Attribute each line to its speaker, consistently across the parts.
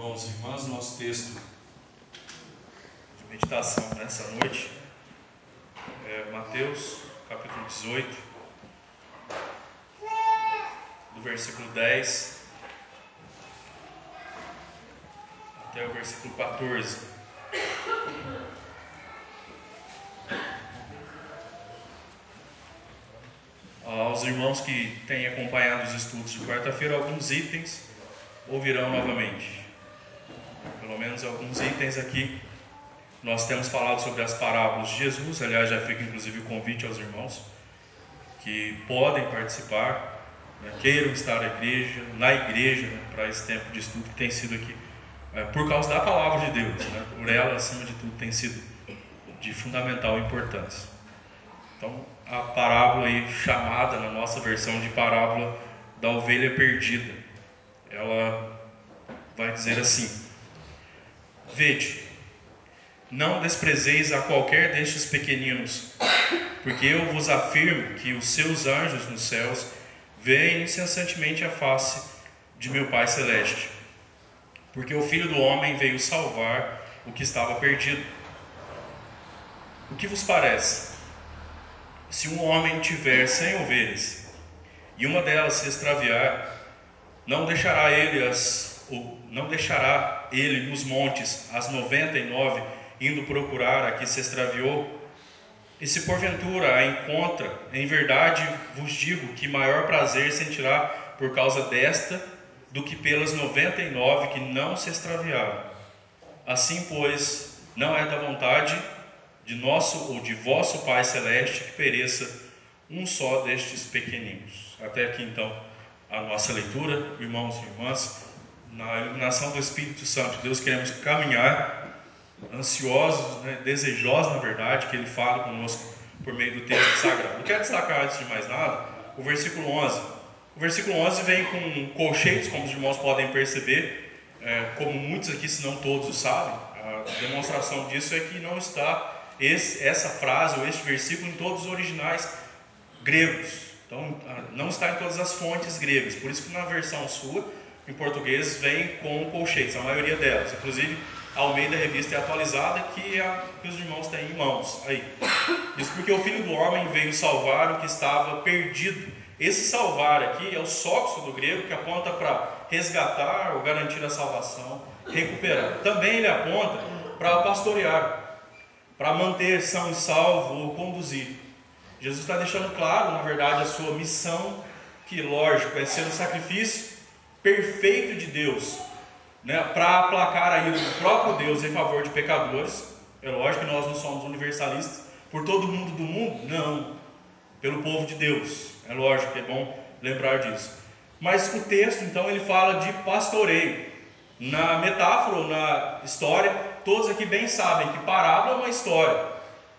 Speaker 1: Irmãos e irmãs, nosso texto de meditação nessa noite é Mateus, capítulo 18, do versículo 10 até o versículo 14. Aos irmãos que têm acompanhado os estudos de quarta-feira, alguns itens ouvirão novamente. Menos alguns itens aqui. Nós temos falado sobre as parábolas de Jesus, aliás, já fica inclusive o convite aos irmãos que podem participar, né, queiram estar na igreja, na igreja, né, para esse tempo de estudo que tem sido aqui, é, por causa da palavra de Deus, né, por ela, acima de tudo, tem sido de fundamental importância. Então, a parábola aí chamada na nossa versão de parábola da ovelha perdida, ela vai dizer assim: Vede, não desprezeis a qualquer destes pequeninos, porque eu vos afirmo que os seus anjos nos céus veem incessantemente a face de meu Pai Celeste. Porque o Filho do Homem veio salvar o que estava perdido. O que vos parece? Se um homem tiver cem ovelhas e uma delas se extraviar, não deixará ele as, não deixará ele nos montes as noventa e nove indo procurar a que se extraviou? E se porventura a encontra, em verdade vos digo que maior prazer sentirá por causa desta do que pelas noventa e nove que não se extraviaram. Assim, pois, não é da vontade de nosso ou de vosso Pai Celeste que pereça um só destes pequeninos. Até aqui então a nossa leitura, irmãos e irmãs, na iluminação do Espírito Santo de Deus, queremos caminhar ansiosos, né, desejosos, na verdade, que Ele fale conosco por meio do texto sagrado. Eu quero destacar, antes de mais nada, o versículo 11. O versículo 11 vem com colchetes, como os irmãos podem perceber, é, como muitos aqui, se não todos sabem. A demonstração disso é que não está esse, essa frase ou este versículo em todos os originais gregos. Então, não está em todas as fontes gregas. Por isso que na versão sua, em português, vem com colchetes, a maioria delas. Inclusive, ao meio da revista é atualizada, que, é a, que os irmãos têm em mãos. Aí. Isso porque o Filho do Homem veio salvar o que estava perdido. Esse salvar aqui é o sócio do grego, que aponta para resgatar ou garantir a salvação, recuperar. Também ele aponta para pastorear, para manter são e salvo ou conduzir. Jesus está deixando claro, na verdade, a sua missão, que lógico é ser o sacrifício perfeito de Deus, né, para aplacar a ira do próprio Deus em favor de pecadores. É lógico que nós não somos universalistas por todo mundo do mundo, não, pelo povo de Deus. É lógico, é bom lembrar disso. Mas o texto, então, ele fala de pastoreio. Na metáfora ou na história, todos aqui bem sabem que parábola é uma história.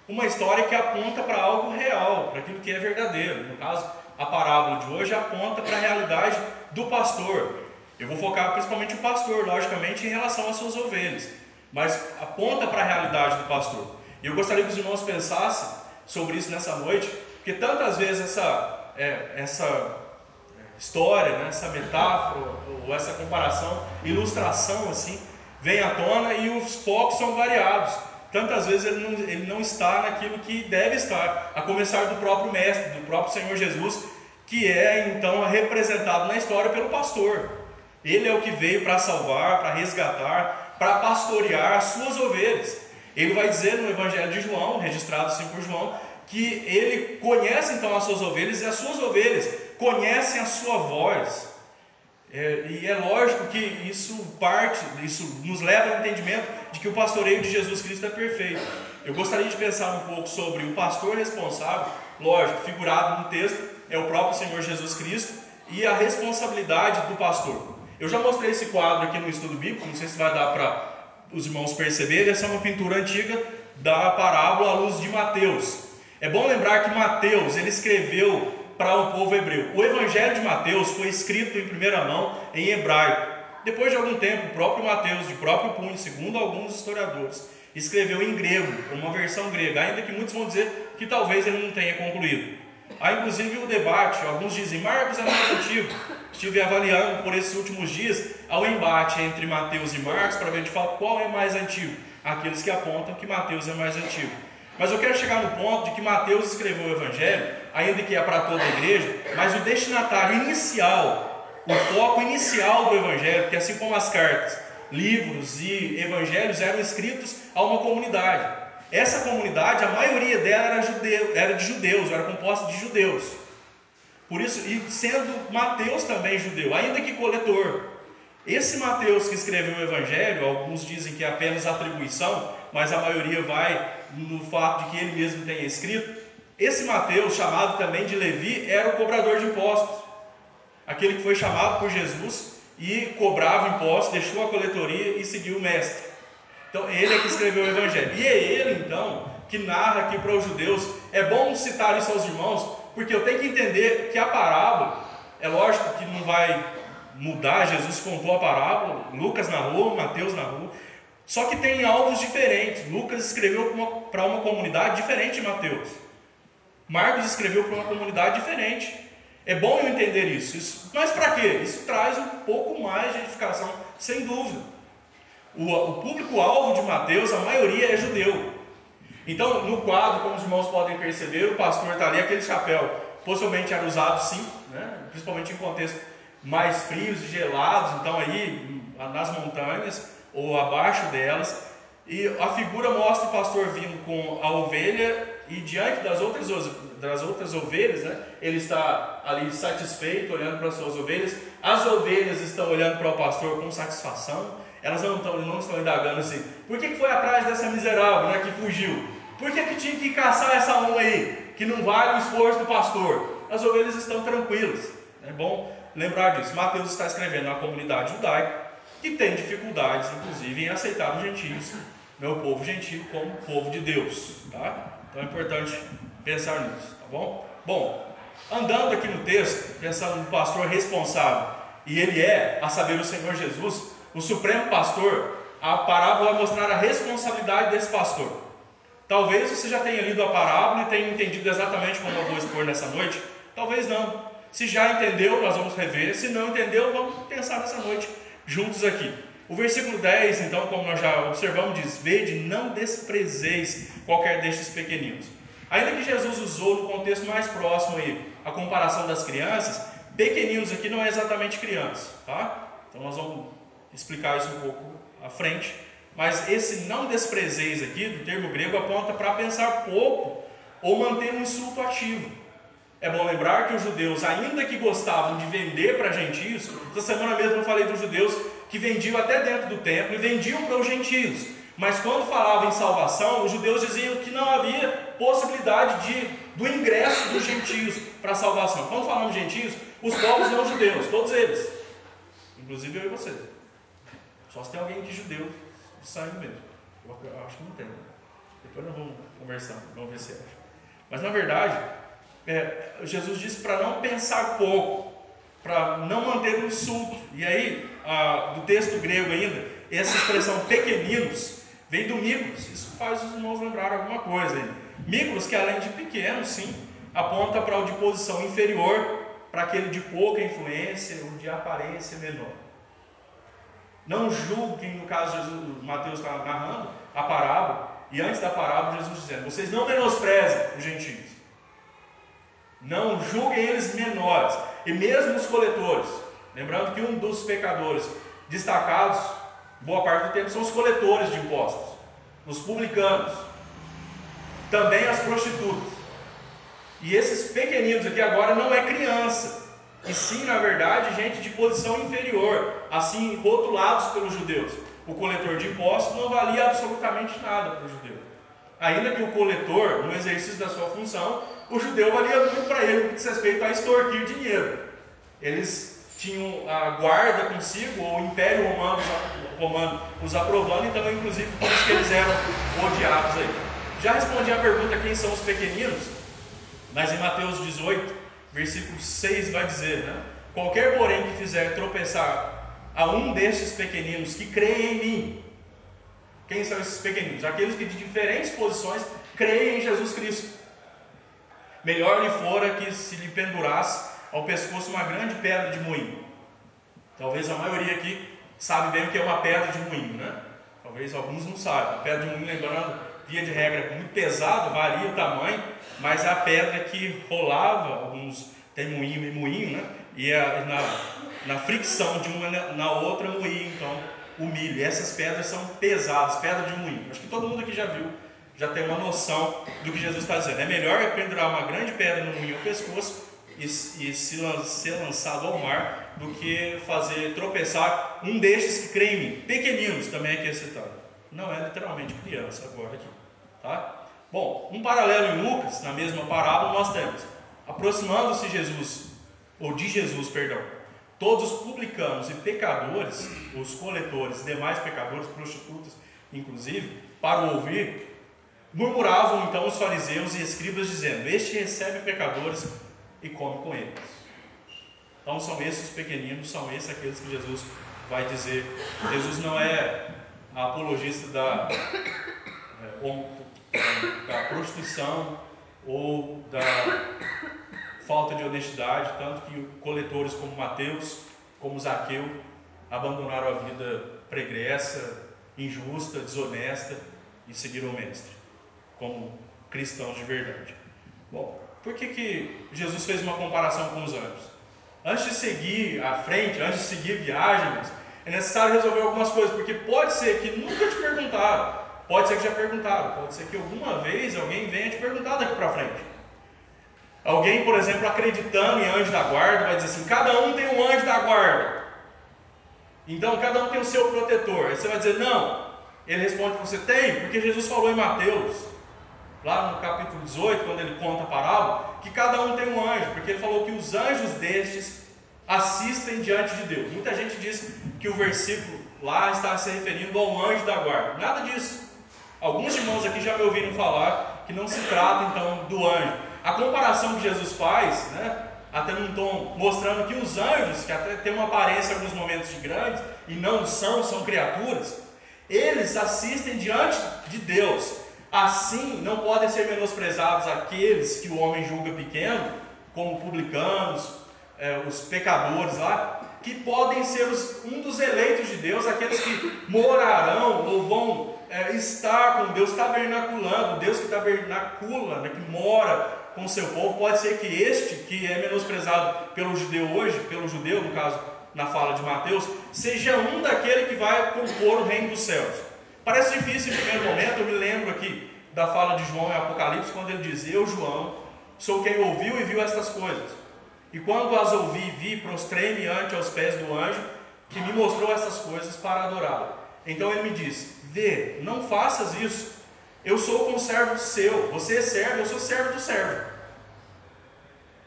Speaker 1: Uma história que aponta para algo real, para aquilo que é verdadeiro. No caso, a parábola de hoje aponta para a realidade do pastor. Eu vou focar principalmente o pastor, logicamente, em relação às suas ovelhas, mas aponta para a realidade do pastor. E eu gostaria que os irmãos pensassem sobre isso nessa noite, porque tantas vezes essa, é, essa história, né, essa metáfora, ou essa comparação, ilustração assim, vem à tona e os focos são variados. Tantas vezes ele não, ele não está naquilo que deve estar, a começar do próprio Mestre, do próprio Senhor Jesus, que é então representado na história pelo pastor. Ele é o que veio para salvar, para resgatar, para pastorear as suas ovelhas. Ele vai dizer no Evangelho de João, registrado assim por João, que ele conhece então as suas ovelhas e as suas ovelhas conhecem a sua voz. É, e é lógico que isso parte, isso nos leva ao entendimento de que o pastoreio de Jesus Cristo é perfeito. Eu gostaria de pensar um pouco sobre o pastor responsável, lógico, figurado no texto, é o próprio Senhor Jesus Cristo, e a responsabilidade do pastor. Eu já mostrei esse quadro aqui no estudo bíblico, não sei se vai dar para os irmãos perceberem, essa é uma pintura antiga da parábola à luz de Mateus. É bom lembrar que Mateus, ele escreveu para o povo hebreu. O evangelho de Mateus foi escrito em primeira mão em hebraico. Depois de algum tempo, o próprio Mateus, de próprio punho, segundo alguns historiadores, escreveu em grego, uma versão grega, ainda que muitos vão dizer que talvez ele não tenha concluído. Há inclusive o debate, alguns dizem Marcos é mais antigo, estive avaliando por esses últimos dias ao embate entre Mateus e Marcos para ver de fato qual é mais antigo. Aqueles que apontam que Mateus é mais antigo. Mas eu quero chegar no ponto de que Mateus escreveu o Evangelho, ainda que é para toda a igreja, mas o destinatário inicial, o foco inicial do Evangelho, que assim como as cartas, livros e evangelhos eram escritos a uma comunidade. Essa comunidade, a maioria dela era, judeu, era de judeus, era composta de judeus. Por isso, e sendo Mateus também judeu, ainda que coletor. Esse Mateus que escreveu o Evangelho, alguns dizem que é apenas atribuição, mas a maioria vai no fato de que ele mesmo tenha escrito. Esse Mateus, chamado também de Levi, era o cobrador de impostos. Aquele que foi chamado por Jesus e cobrava impostos, deixou a coletoria e seguiu o mestre. Então, ele é que escreveu o Evangelho. E é ele, então, que narra aqui para os judeus. É bom citar isso aos irmãos, porque eu tenho que entender que a parábola, é lógico que não vai mudar, Jesus contou a parábola, Lucas narrou, Mateus narrou, só que tem alvos diferentes. Lucas escreveu para uma comunidade diferente de Mateus. Marcos escreveu para uma comunidade diferente. É bom eu entender isso. isso mas para quê? Isso traz um pouco mais de edificação, sem dúvida. O, o público-alvo de Mateus, a maioria é judeu. Então, no quadro, como os irmãos podem perceber, o pastor está ali, aquele chapéu possivelmente era usado sim, né? principalmente em contextos mais frios e gelados, então aí nas montanhas ou abaixo delas. E a figura mostra o pastor vindo com a ovelha e diante das outras, das outras ovelhas, né, ele está ali satisfeito, olhando para as suas ovelhas. As ovelhas estão olhando para o pastor com satisfação. Elas não estão, não estão indagando assim, por que, foi atrás dessa miserável né, que fugiu? Por que, que tinha que caçar essa uma aí, que não vale o esforço do pastor? As ovelhas estão tranquilas. É bom lembrar disso. Mateus está escrevendo na comunidade judaica, que tem dificuldades, inclusive, em aceitar os gentios, meu povo gentil, como povo de Deus. Tá? Então é importante pensar nisso, tá bom? Bom, andando aqui no texto, pensando no pastor responsável, e ele é, a saber, o Senhor Jesus, o supremo pastor, a parábola vai mostrar a responsabilidade desse pastor. Talvez você já tenha lido a parábola e tenha entendido exatamente como eu vou expor nessa noite. Talvez não. Se já entendeu, nós vamos rever. Se não entendeu, vamos pensar nessa noite juntos aqui. O versículo 10, então, como nós já observamos, diz: Vede, não desprezeis qualquer destes pequeninos. Ainda que Jesus usou no contexto mais próximo aí a comparação das crianças, pequeninos aqui não é exatamente criança, tá? Então nós vamos explicar isso um pouco à frente. Mas esse não desprezeis aqui, do termo grego, aponta para pensar pouco ou manter um insulto ativo. É bom lembrar que os judeus, ainda que gostavam de vender para gentios, essa semana mesmo eu falei dos judeus que vendiam até dentro do templo e vendiam para os gentios. Mas quando falavam em salvação, os judeus diziam que não havia possibilidade de, do ingresso dos gentios para a salvação. Quando falamos gentios, os povos não judeus, todos eles, inclusive eu e você. Só se tem alguém que judeu de sangue mesmo. Eu, acho que não tem. Depois nós vamos conversar, vamos ver se acha. Mas na verdade, é, Jesus disse para não pensar pouco, para não manter o um insulto. E aí, ah, do texto grego ainda, essa expressão pequeninos vem do micros. Isso faz os irmãos lembrar alguma coisa. Aí. Micros, que além de pequeno, sim, aponta para o de posição inferior, para aquele de pouca influência ou de aparência menor. Não julguem, no caso, Jesus, Mateus está narrando a parábola, e antes da parábola, Jesus dizendo: Vocês não menosprezem os gentios, não julguem eles menores, e mesmo os coletores. Lembrando que um dos pecadores destacados, boa parte do tempo, são os coletores de impostos, os publicanos, também as prostitutas. E esses pequeninos aqui agora não é criança, e sim, na verdade, gente de posição inferior, assim rotulados pelos judeus. O coletor de impostos não valia absolutamente nada para o judeu. Ainda que o coletor, no exercício da sua função, o judeu valia muito para ele no que diz respeito a extorquir dinheiro. Eles tinham a guarda consigo, ou o Império Romano, Romano os aprovando, então, inclusive, por isso que eles eram odiados aí. Já respondi a pergunta quem são os pequeninos, mas em Mateus 18, versículo 6 vai dizer, né? Qualquer, porém, que fizer tropeçar a um destes pequeninos que creem em mim. Quem são esses pequeninos? Aqueles que de diferentes posições creem em Jesus Cristo. Melhor lhe fora que se lhe pendurasse ao pescoço uma grande pedra de moinho Talvez a maioria aqui sabe bem o que é uma pedra de moinho, né? Talvez alguns não saibam. A pedra de moinho, lembrando, via de regra, muito pesado, varia o tamanho, mas é a pedra que rolava, alguns tem moinho e moinho, né? E a, na, na fricção de uma na outra moinho, então, o milho. E essas pedras são pesadas, pedra de moinho. Acho que todo mundo aqui já viu, já tem uma noção do que Jesus está dizendo. É melhor pendurar uma grande pedra no moinho ao pescoço e, e se ser lançado ao mar do que fazer tropeçar um destes que creem em mim. Pequeninos também aqui citado. Não é literalmente criança agora aqui. Tá? Bom, um paralelo em Lucas, na mesma parábola, nós temos aproximando-se Jesus, ou de Jesus, perdão, todos os publicanos e pecadores, os coletores, demais pecadores, prostitutas, inclusive, para o ouvir, murmuravam então os fariseus e escribas, dizendo: Este recebe pecadores e come com eles. Então são esses pequeninos, são esses aqueles que Jesus vai dizer. Jesus não é apologista da, é, da prostituição ou da falta de honestidade, tanto que coletores como Mateus, como Zaqueu, abandonaram a vida pregressa, injusta, desonesta e seguiram o Mestre, como cristãos de verdade. Bom, por que, que Jesus fez uma comparação com os anjos? Antes de seguir à frente, antes de seguir viagens, é necessário resolver algumas coisas, porque pode ser que nunca te perguntaram, pode ser que já perguntaram, pode ser que alguma vez alguém venha te perguntar daqui para frente. Alguém, por exemplo, acreditando em anjo da guarda, vai dizer assim: cada um tem um anjo da guarda. Então cada um tem o seu protetor. Aí você vai dizer: não. Ele responde você: tem, porque Jesus falou em Mateus lá no capítulo 18, quando ele conta a parábola, que cada um tem um anjo, porque ele falou que os anjos destes assistem diante de Deus. Muita gente diz que o versículo lá está se referindo ao anjo da guarda. Nada disso. Alguns irmãos aqui já me ouviram falar que não se trata então do anjo. A comparação que Jesus faz, né, até num tom mostrando que os anjos, que até têm uma aparência em alguns momentos de grandes, e não são, são criaturas, eles assistem diante de Deus. Assim, não podem ser menosprezados aqueles que o homem julga pequeno, como publicanos, é, os pecadores lá, que podem ser os, um dos eleitos de Deus, aqueles que morarão ou vão é, estar com Deus tabernaculando, Deus que tabernacula, né, que mora com seu povo. Pode ser que este, que é menosprezado pelo judeu hoje, pelo judeu, no caso, na fala de Mateus, seja um daquele que vai compor o reino dos céus. Parece difícil em primeiro momento, eu me lembro aqui da fala de João em Apocalipse, quando ele diz: Eu, João, sou quem ouviu e viu estas coisas. E quando as ouvi e vi, prostrei-me ante aos pés do anjo que me mostrou essas coisas para adorá-lo. Então ele me diz: Vê, não faças isso. Eu sou conservo seu, você é servo, eu sou servo do servo.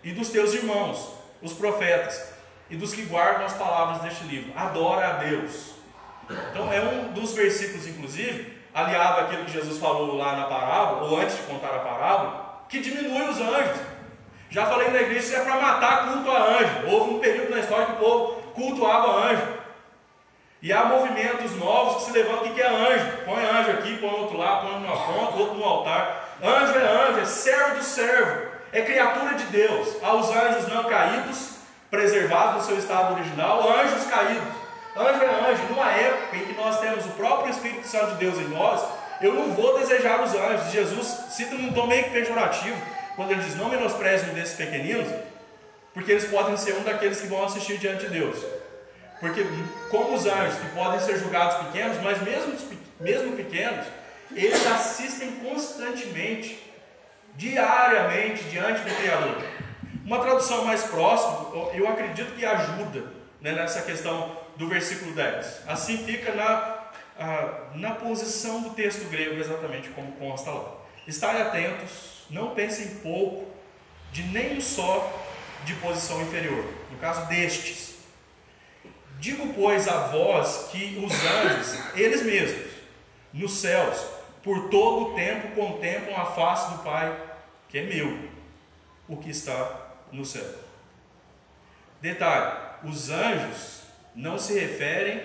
Speaker 1: E dos teus irmãos, os profetas, e dos que guardam as palavras deste livro. Adora a Deus. Então é um dos versículos, inclusive, aliado àquilo que Jesus falou lá na parábola, ou antes de contar a parábola, que diminui os anjos. Já falei na igreja, isso é para matar culto a anjo. Houve um período na história que o povo cultuava anjo. E há movimentos novos que se levantam que é anjo. Põe anjo aqui, põe outro lá, põe numa ponta, outro no altar. Anjo é anjo, é servo do servo, é criatura de Deus. Há os anjos não caídos, preservados no seu estado original, anjos caídos. Anjo é anjo. Numa época em que nós temos o próprio Espírito Santo de Deus em nós, eu não vou desejar os anjos. Jesus cita num tom meio pejorativo, quando ele diz: Não menospreze um desses pequeninos, porque eles podem ser um daqueles que vão assistir diante de Deus. Porque, como os anjos, que podem ser julgados pequenos, mas mesmo, mesmo pequenos, eles assistem constantemente, diariamente, diante do Criador. Uma tradução mais próxima, eu acredito que ajuda né, nessa questão do versículo 10. Assim fica na, na posição do texto grego, exatamente como consta lá. Estai atentos, não pensem pouco de nenhum só de posição inferior, no caso destes. Digo, pois, a vós que os anjos, eles mesmos, nos céus, por todo o tempo contemplam a face do Pai, que é meu, o que está no céu. Detalhe: os anjos não se referem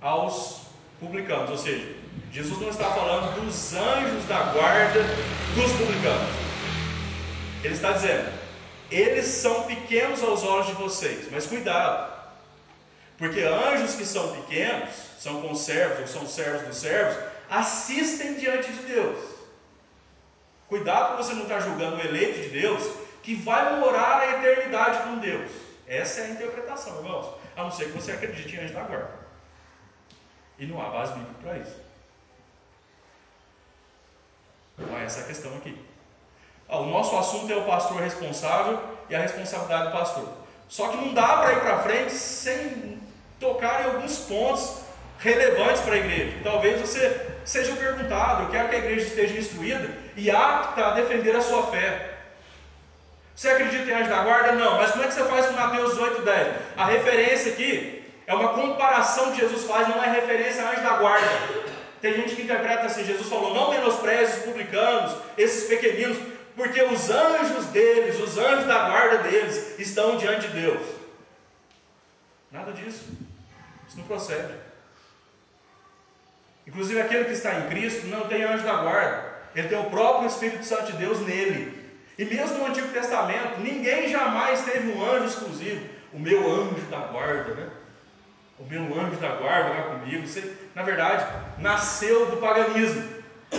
Speaker 1: aos publicanos, ou seja, Jesus não está falando dos anjos da guarda dos publicanos. Ele está dizendo, eles são pequenos aos olhos de vocês, mas cuidado, Porque anjos que são pequenos, são conservos ou são servos dos servos, assistem diante de Deus. Cuidado para você não estar julgando o eleito de Deus que vai morar a eternidade com Deus. Essa é a interpretação, irmãos. A não ser que você acredite em anjo da guarda. E não há base bíblica para isso. Essa é a questão aqui. Ah, o nosso assunto é o pastor responsável e a responsabilidade do pastor. Só que não dá para ir para frente sem tocar em alguns pontos relevantes para a igreja. Talvez você seja perguntado, eu quero que a igreja esteja instruída e apta a defender a sua fé. Você acredita em anjo da guarda? Não, mas como é que você faz com Mateus 8,10? A referência aqui é uma comparação que Jesus faz, não é referência a anjo da guarda. Tem gente que interpreta assim: Jesus falou, não menospreze os publicanos, esses pequeninos, porque os anjos deles, os anjos da guarda deles, estão diante de Deus. Nada disso. Isso não procede. Inclusive aquele que está em Cristo não tem anjo da guarda. Ele tem o próprio Espírito Santo de Deus nele. E mesmo no Antigo Testamento, ninguém jamais teve um anjo exclusivo. O meu anjo da guarda, né? O meu anjo da guarda vai comigo. Você, na verdade, nasceu do paganismo.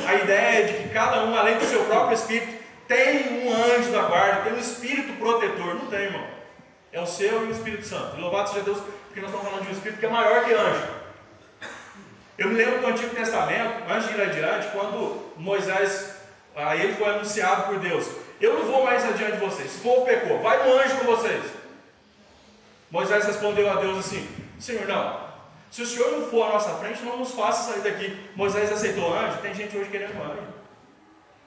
Speaker 1: A ideia é de que cada um, além do seu próprio espírito, tem um anjo da guarda, tem um espírito protetor. Não tem, irmão. É o seu e o Espírito Santo. Louvado seja Deus, porque nós estamos falando de um espírito que é maior que anjo. Eu me lembro do Antigo Testamento, antes de ir adiante, quando Moisés, a ele foi anunciado por Deus: Eu não vou mais adiante de vocês, o povo pecou, vai no anjo com vocês. Moisés respondeu a Deus assim: Senhor, não, se o Senhor não for à nossa frente, não nos faça sair daqui. Moisés aceitou anjo, tem gente hoje querendo anjo.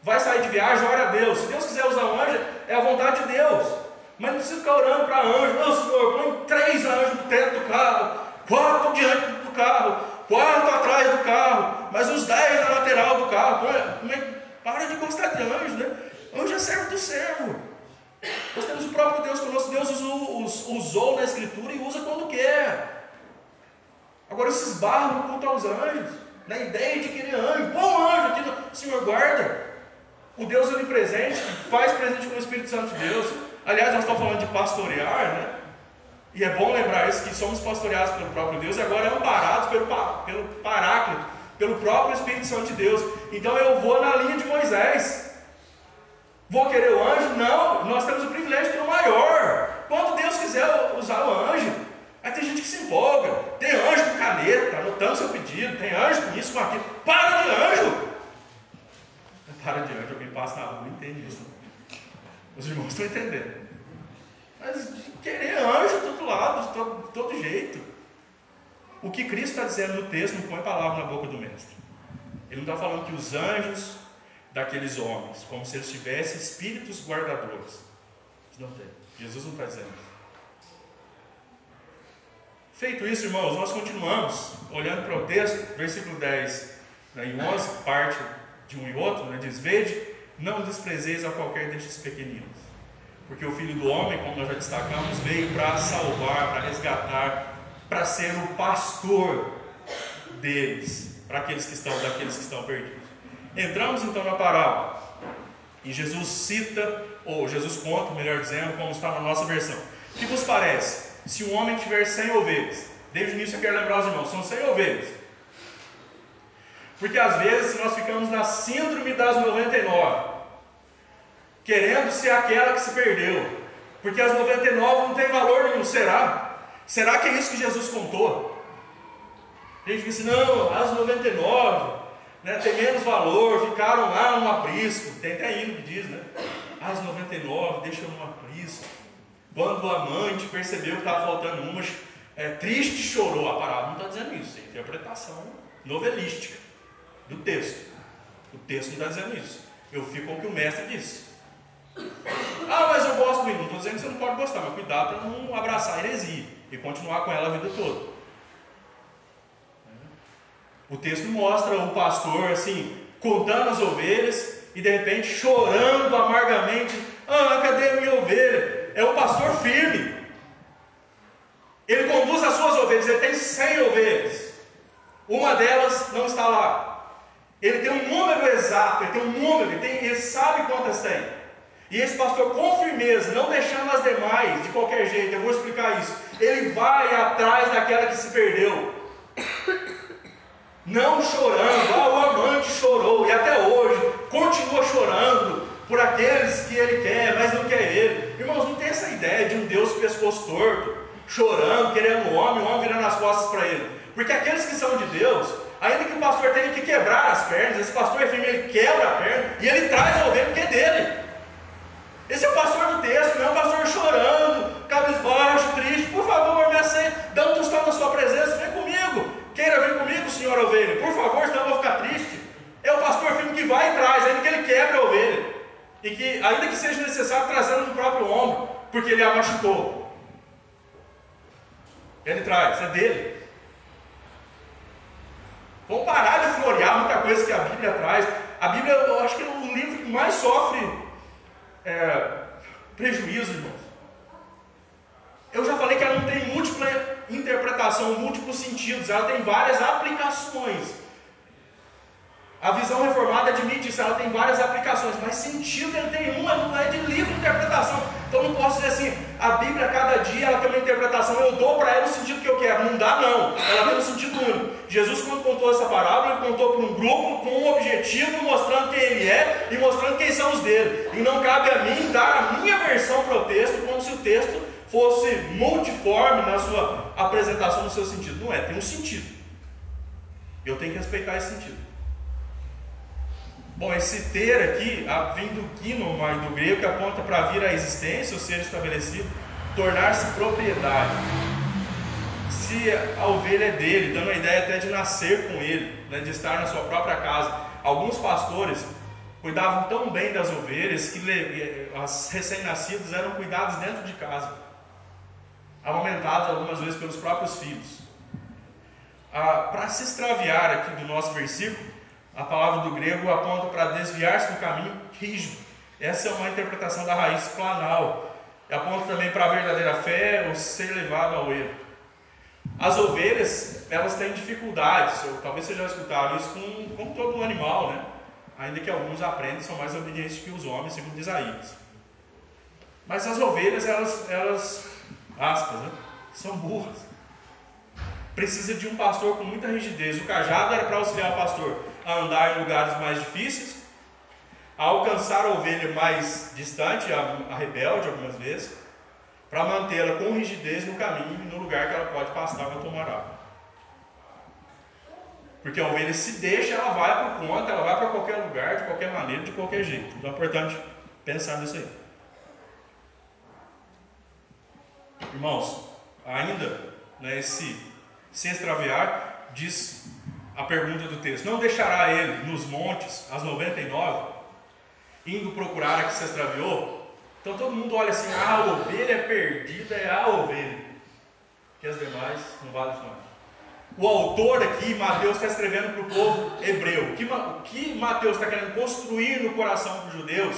Speaker 1: Vai sair de viagem, ora a Deus. Se Deus quiser usar um anjo, é a vontade de Deus. Mas não precisa ficar orando para anjo. Não, Senhor, põe três anjos no teto do carro, quatro diante do carro, quatro atrás do carro, mas os dez na lateral do carro. Põe, é, para de gostar de anjo, né? Anjo é servo do servo. Nós temos o próprio Deus conosco. Deus usou, usou na Escritura e usa quando quer. Agora se esbarra no culto aos anjos, na ideia de querer anjo. Um anjo aqui. Senhor, guarda. O Deus onipresente faz presente com o Espírito Santo de Deus. Aliás, nós estamos falando de pastorear, né? E é bom lembrar isso, que somos pastoreados pelo próprio Deus e agora amparados pelo, pelo Paráclito, pelo próprio Espírito Santo de Deus. Então eu vou na linha de Moisés. Vou querer o anjo? Não, nós temos o privilégio de ter o maior. Quando Deus quiser usar o anjo, aí tem gente que se empolga. Tem anjo com caneta, anotando seu pedido, tem anjo com isso, com aquilo. Para de anjo! Para de anjo, alguém passa na rua entende isso. Os irmãos estão entendendo. Mas querer anjo de todo lado, de todo, de todo jeito. O que Cristo está dizendo no texto não põe palavra na boca do mestre. Ele não está falando que os anjos daqueles homens, como se eles tivessem espíritos guardadores. Não tem. Jesus não está dizendo isso. Feito isso, irmãos, nós continuamos olhando para o texto, versículo 10 né, e 11, parte de um e outro, né, diz: Vede, não desprezeis a qualquer destes pequeninos porque o Filho do Homem, como nós já destacamos, veio para salvar, para resgatar, para ser o pastor deles, para aqueles que estão, daqueles que estão perdidos. Entramos então na parábola. E Jesus cita, ou Jesus conta, melhor dizendo, como está na nossa versão. O que vos parece? Se um homem tiver 100 ovelhas, desde o início eu quero lembrar os irmãos, são 100 ovelhas. Porque às vezes nós ficamos na síndrome das 99 querendo ser aquela que se perdeu, porque as 99 não tem valor nenhum, será? Será que é isso que Jesus contou? A gente diz assim, não, as 99 né, tem menos valor, ficaram lá no aprisco, tem até hino que diz, né? As 99 deixam no aprisco. Quando o amante percebeu que estava faltando uma, é, triste chorou. A palavra não está dizendo isso, é interpretação novelística do texto. O texto não está dizendo isso. Eu fico com o que o mestre disse. Ah, mas eu gosto do. Não estou dizendo que você não pode gostar, mas cuidado para não abraçar a heresia e continuar com ela a vida toda. O texto mostra o pastor assim, contando as ovelhas e de repente chorando amargamente: Ah, cadê a minha ovelha? É um pastor firme. Ele conduz as suas ovelhas, ele tem 100 ovelhas. Uma delas não está lá. Ele tem um número exato, ele tem um número, ele, tem, ele sabe quantas tem. E esse pastor, com firmeza, não deixando as demais de qualquer jeito, eu vou explicar isso. Ele vai atrás daquela que se perdeu. Não chorando, ah, o amante chorou, e até hoje continua chorando por aqueles que ele quer, mas não quer ele. Irmãos, não tem essa ideia de um Deus pescoço torto, chorando, querendo o homem, o homem virando as costas para ele. Porque aqueles que são de Deus, ainda que o pastor tenha que quebrar as pernas, esse pastor é firme, ele quebra a perna e ele traz a ovelha porque é dele. Esse é o pastor do texto, não é o pastor chorando, cabisbaixo, triste. Por favor, me aceite, dá um tostão na sua presença, vem comigo. Queira vir comigo, senhor ovelha. Por favor, senão eu vou ficar triste. É o pastor firme que vai e traz, ainda que ele quebra a ovelha. E que, ainda que seja necessário, trazê-la no próprio ombro, porque ele a machucou. Ele traz, é dele. Vamos parar de florear muita coisa que a Bíblia traz. A Bíblia, eu acho que é o livro que mais sofre é, prejuízo, irmãos. Eu já falei que ela não tem múltipla interpretação, múltiplos sentidos, ela tem várias aplicações. A visão reformada admite isso, ela tem várias aplicações, mas sentido ele tem uma, não é de livre interpretação. Então não posso dizer assim, a Bíblia cada dia ela tem uma interpretação, eu dou para ela o sentido que eu quero. Não dá não, ela tem um sentido único. Jesus quando contou essa parábola, ele contou para um grupo com um objetivo, mostrando quem ele é e mostrando quem são os dele. E não cabe a mim dar a minha versão para o texto, como se o texto fosse multiforme na sua apresentação, no seu sentido. Não é, tem um sentido. Eu tenho que respeitar esse sentido. Bom, esse ter aqui, vem do ginomai do grego, que aponta para vir à existência, ou ser estabelecido, tornar-se propriedade. Se a ovelha é dele, dando a ideia até de nascer com ele, né, de estar na sua própria casa. Alguns pastores cuidavam tão bem das ovelhas que as recém-nascidas eram cuidadas dentro de casa, amamentadas algumas vezes pelos próprios filhos. Ah, para se extraviar aqui do nosso versículo, a palavra do grego aponta para desviar-se do caminho rígido. Essa é uma interpretação da raiz planal. Aponta também para a verdadeira fé ou ser levado ao erro. As ovelhas, elas têm dificuldades, ou talvez vocês já escutaram isso com, com todo um animal, né? Ainda que alguns aprendem, são mais obedientes que os homens, segundo Isaías. Mas as ovelhas, elas, elas aspas, né? são burras. Precisa de um pastor com muita rigidez. O cajado era para auxiliar o pastor a andar em lugares mais difíceis, a alcançar a ovelha mais distante, a, a rebelde algumas vezes, para mantê-la com rigidez no caminho e no lugar que ela pode pastar para tomar água. Porque a ovelha se deixa, ela vai por conta, ela vai para qualquer lugar, de qualquer maneira, de qualquer jeito. Então é importante pensar nisso aí. Irmãos, ainda né, se extraviar, diz a pergunta do texto: Não deixará ele nos montes, as 99, indo procurar a que se extraviou? Então todo mundo olha assim: ah, a ovelha perdida é a ovelha, que as demais não valem nada. O autor aqui, Mateus, está escrevendo para o povo hebreu. O que, que Mateus está querendo construir no coração dos judeus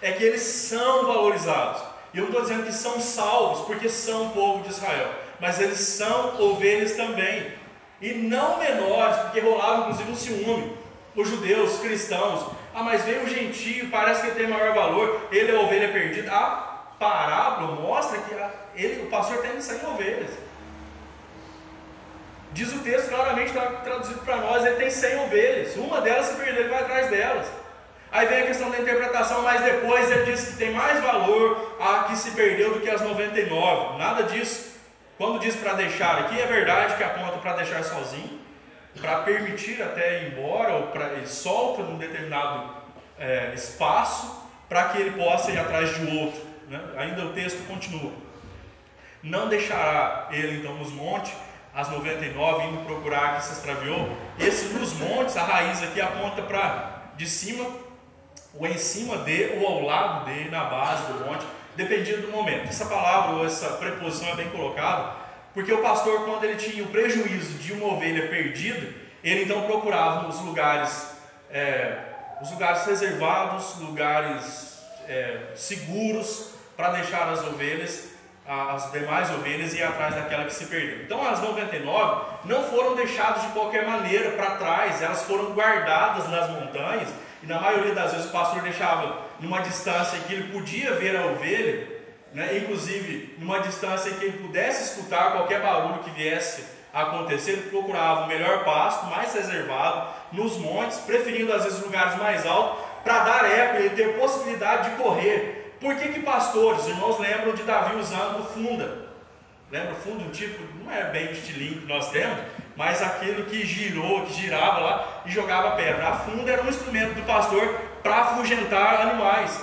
Speaker 1: é que eles são valorizados. E eu não estou dizendo que são salvos, porque são povo de Israel, mas eles são ovelhas também e não menores, porque rolava inclusive um ciúme. Os judeus, os cristãos, ah, mas veio o gentio, parece que tem maior valor, ele é ovelha perdida. A parábola mostra que ele, o pastor tem 100 ovelhas. Diz o texto claramente, está traduzido para nós, ele tem 100 ovelhas. Uma delas se perdeu, ele vai atrás delas. Aí vem a questão da interpretação, mas depois ele diz que tem mais valor a que se perdeu do que as 99. Nada disso. Quando diz para deixar aqui, é verdade que aponta para deixar sozinho, para permitir até ir embora, ou para ele solta num determinado é, espaço, para que ele possa ir atrás de outro. Né? Ainda o texto continua. Não deixará ele então nos montes, as 99, indo procurar que se extraviou. Esse nos montes, a raiz aqui aponta para de cima, ou em cima de, ou ao lado de, na base do monte dependia do momento. Essa palavra ou essa preposição é bem colocada, porque o pastor, quando ele tinha o prejuízo de uma ovelha perdida, ele então procurava os lugares, é, os lugares reservados, lugares é, seguros, para deixar as ovelhas, as demais ovelhas, ir atrás daquela que se perdeu. Então as 99 não foram deixadas de qualquer maneira para trás, elas foram guardadas nas montanhas, e na maioria das vezes o pastor deixava numa distância que ele podia ver a ovelha, né? inclusive numa distância em que ele pudesse escutar qualquer barulho que viesse a acontecer, ele procurava o melhor pasto, mais reservado, nos montes, preferindo às vezes lugares mais altos, para dar eco e ter possibilidade de correr. Por que, que pastores, irmãos, lembram de Davi usando funda? Lembra fundo, um tipo, não é bem o estilinho que nós temos, mas aquilo que girou, que girava lá e jogava pedra. A funda era um instrumento do pastor para afugentar animais.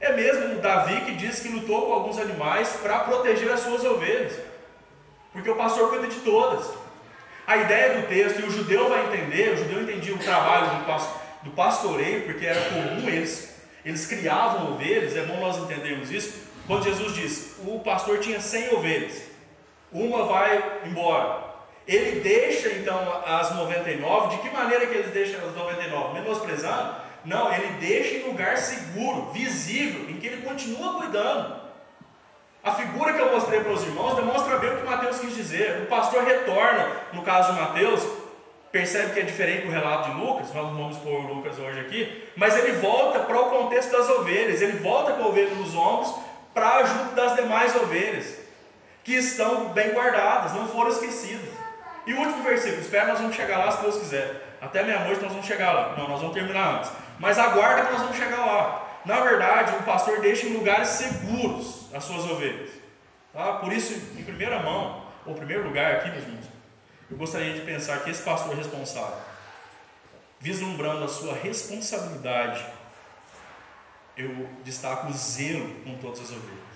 Speaker 1: É mesmo Davi que diz que lutou com alguns animais para proteger as suas ovelhas, porque o pastor cuida de todas. A ideia do texto, e o judeu vai entender, o judeu entendia o trabalho do pastoreio, porque era comum eles, eles criavam ovelhas, é bom nós entendermos isso, quando Jesus diz, o pastor tinha 100 ovelhas, uma vai embora. Ele deixa então as 99, de que maneira que ele deixa as 99? Menosprezando? Não, ele deixa em lugar seguro, visível, em que ele continua cuidando. A figura que eu mostrei para os irmãos demonstra bem o que Mateus quis dizer. O pastor retorna, no caso de Mateus, percebe que é diferente do relato de Lucas, nós não vamos pôr Lucas hoje aqui, mas ele volta para o contexto das ovelhas, ele volta com a ovelha nos ombros para ajuda das demais ovelhas, que estão bem guardadas, não foram esquecidas. E o último versículo, espera, nós vamos chegar lá se Deus quiser. Até meia-noite nós vamos chegar lá. Não, nós vamos terminar antes. Mas aguarda que nós vamos chegar lá. Na verdade, o pastor deixa em lugares seguros as suas ovelhas. Tá? Por isso, em primeira mão, ou primeiro lugar aqui, meus irmãos, eu gostaria de pensar que esse pastor responsável, vislumbrando a sua responsabilidade eu destaco o zelo com todas as ovelhas.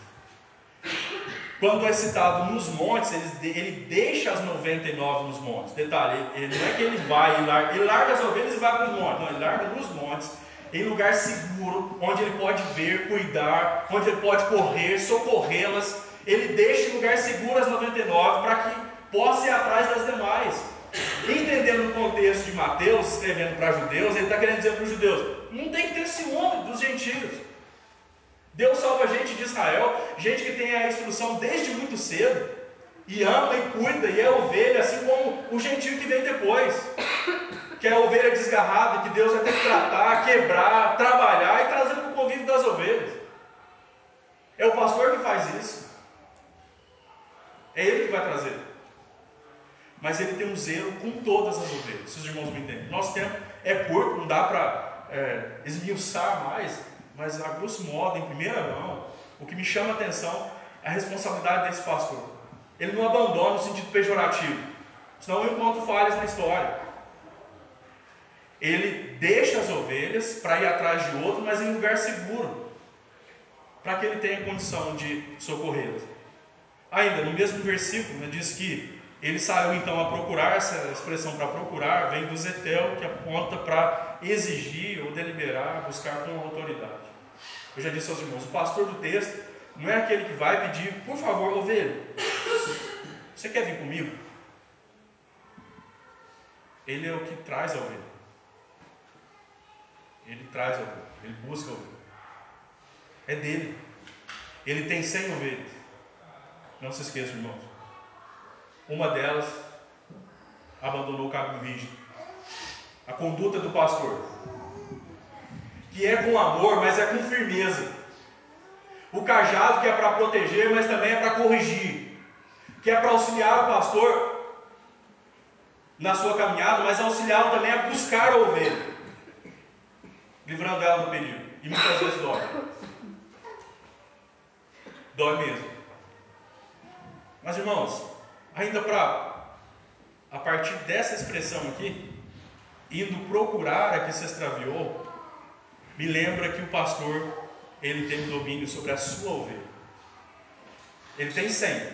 Speaker 1: Quando é citado nos montes, ele, ele deixa as 99 nos montes. Detalhe, ele, não é que ele vai, ele larga, ele larga as ovelhas e vai para os montes. Não, ele larga nos montes, em lugar seguro, onde ele pode ver, cuidar, onde ele pode correr, socorrê-las. Ele deixa em lugar seguro as 99 para que possa ir atrás das demais. Entendendo o contexto de Mateus, escrevendo para judeus, ele está querendo dizer para os judeus: não tem que ter ciúme dos gentios. Deus salva gente de Israel, gente que tem a instrução desde muito cedo, e ama e cuida, e é ovelha, assim como o gentio que vem depois, que é a ovelha desgarrada, que Deus vai ter que tratar, quebrar, trabalhar e trazer para o convívio das ovelhas. É o pastor que faz isso. É ele que vai trazer. Mas ele tem um zelo com todas as ovelhas, se os irmãos me entendem. Nosso tempo é curto, não dá para é, esmiuçar mais, mas a grosso modo, em primeira mão, o que me chama a atenção é a responsabilidade desse pastor. Ele não abandona no sentido pejorativo, senão eu encontro falhas na história. Ele deixa as ovelhas para ir atrás de outro, mas em lugar seguro, para que ele tenha condição de socorrê-las. Ainda, no mesmo versículo, né, diz que ele saiu então a procurar, essa expressão para procurar vem do Zetel, que aponta para exigir ou deliberar, buscar com autoridade. Eu já disse aos irmãos, o pastor do texto não é aquele que vai pedir, por favor, ovelha, você quer vir comigo? Ele é o que traz a ovelha. Ele traz a ovelha, ele busca a ovelha. É dele. Ele tem cem ovelhas. Não se esqueçam, irmãos. Uma delas abandonou o caminho rígido. A conduta do pastor, que é com amor, mas é com firmeza. O cajado que é para proteger, mas também é para corrigir. Que é para auxiliar o pastor na sua caminhada, mas auxiliá-lo também a buscar a ovelha, livrando ela do perigo. E muitas vezes dói. Dói mesmo. Mas irmãos, ainda para, a partir dessa expressão aqui, indo procurar a que se extraviou, me lembra que o pastor, ele tem domínio sobre a sua ovelha. Ele tem cem.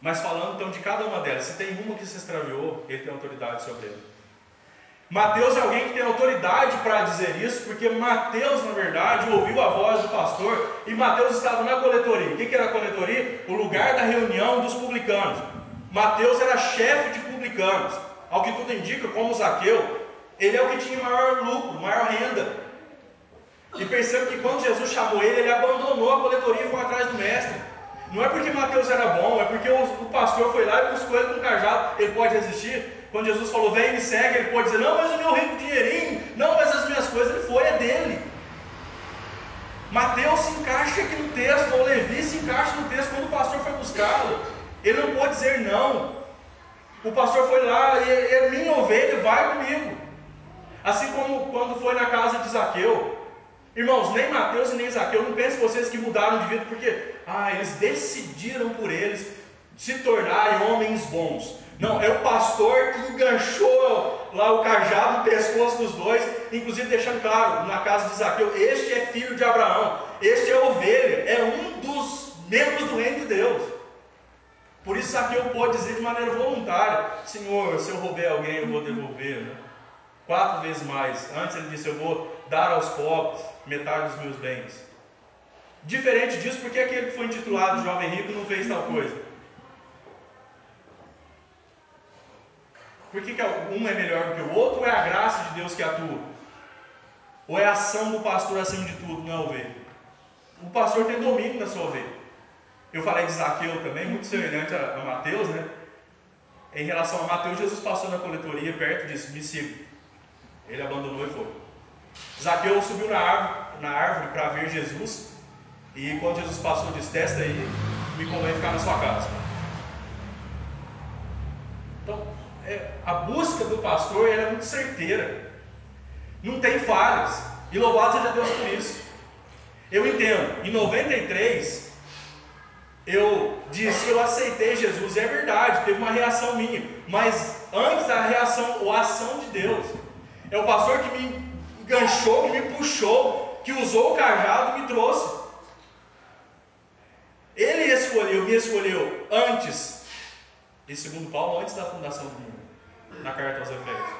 Speaker 1: Mas falando então de cada uma delas, se tem uma que se extraviou, ele tem autoridade sobre ela. Mateus é alguém que tem autoridade para dizer isso, porque Mateus, na verdade, ouviu a voz do pastor e Mateus estava na coletoria. O que era a coletoria? O lugar da reunião dos publicanos. Mateus era chefe de publicanos. Ao que tudo indica, como Zaqueu, ele é o que tinha maior lucro, maior renda. E perceba que quando Jesus chamou ele, ele abandonou a coletoria e foi atrás do mestre. Não é porque Mateus era bom, é porque o, o pastor foi lá e buscou ele com um cajado. Ele pode resistir? Quando Jesus falou, vem e me segue, ele pode dizer, não, mas o meu rico dinheirinho, não, mas as minhas coisas, ele foi, é dele. Mateus se encaixa aqui no texto, ou Levi se encaixa no texto. Quando o pastor foi buscá-lo, ele não pôde dizer não. O pastor foi lá é minha ovelha, vai comigo. Assim como quando foi na casa de Zaqueu. Irmãos, nem Mateus e nem Zaqueu, não pensem vocês que mudaram de vida porque ah, eles decidiram por eles se tornarem homens bons. Não, é o pastor que enganchou lá o cajado no pescoço dos dois, inclusive deixando claro na casa de Zaqueu: este é filho de Abraão, este é ovelha, é um dos membros do reino de Deus. Por isso Zaqueu pode dizer de maneira voluntária: Senhor, se eu roubei alguém, eu vou devolver. Né? Quatro vezes mais. Antes ele disse: Eu vou dar aos pobres metade dos meus bens. Diferente disso, porque aquele que foi intitulado jovem rico não fez tal coisa. Por que, que um é melhor do que o outro? Ou é a graça de Deus que atua? Ou é a ação do pastor acima de tudo na ovelha? O pastor tem domínio na sua ovelha. Eu falei de Zaqueu também, muito semelhante a, a Mateus, né? Em relação a Mateus, Jesus passou na coletoria perto disso, me siga. Ele abandonou e foi. Zaqueu subiu na árvore, na árvore para ver Jesus. E quando Jesus passou, disse: Desce aí, me convém ficar na sua casa. Então, é, a busca do pastor é muito certeira. Não tem falhas. E louvado seja Deus por isso. Eu entendo. Em 93, eu disse, eu aceitei Jesus. É verdade, teve uma reação minha. Mas antes a reação ou ação de Deus. É o pastor que me enganchou, que me puxou, que usou o cajado e me trouxe. Ele escolheu, me escolheu antes, e segundo Paulo, antes da fundação do mundo na carta aos Efésios.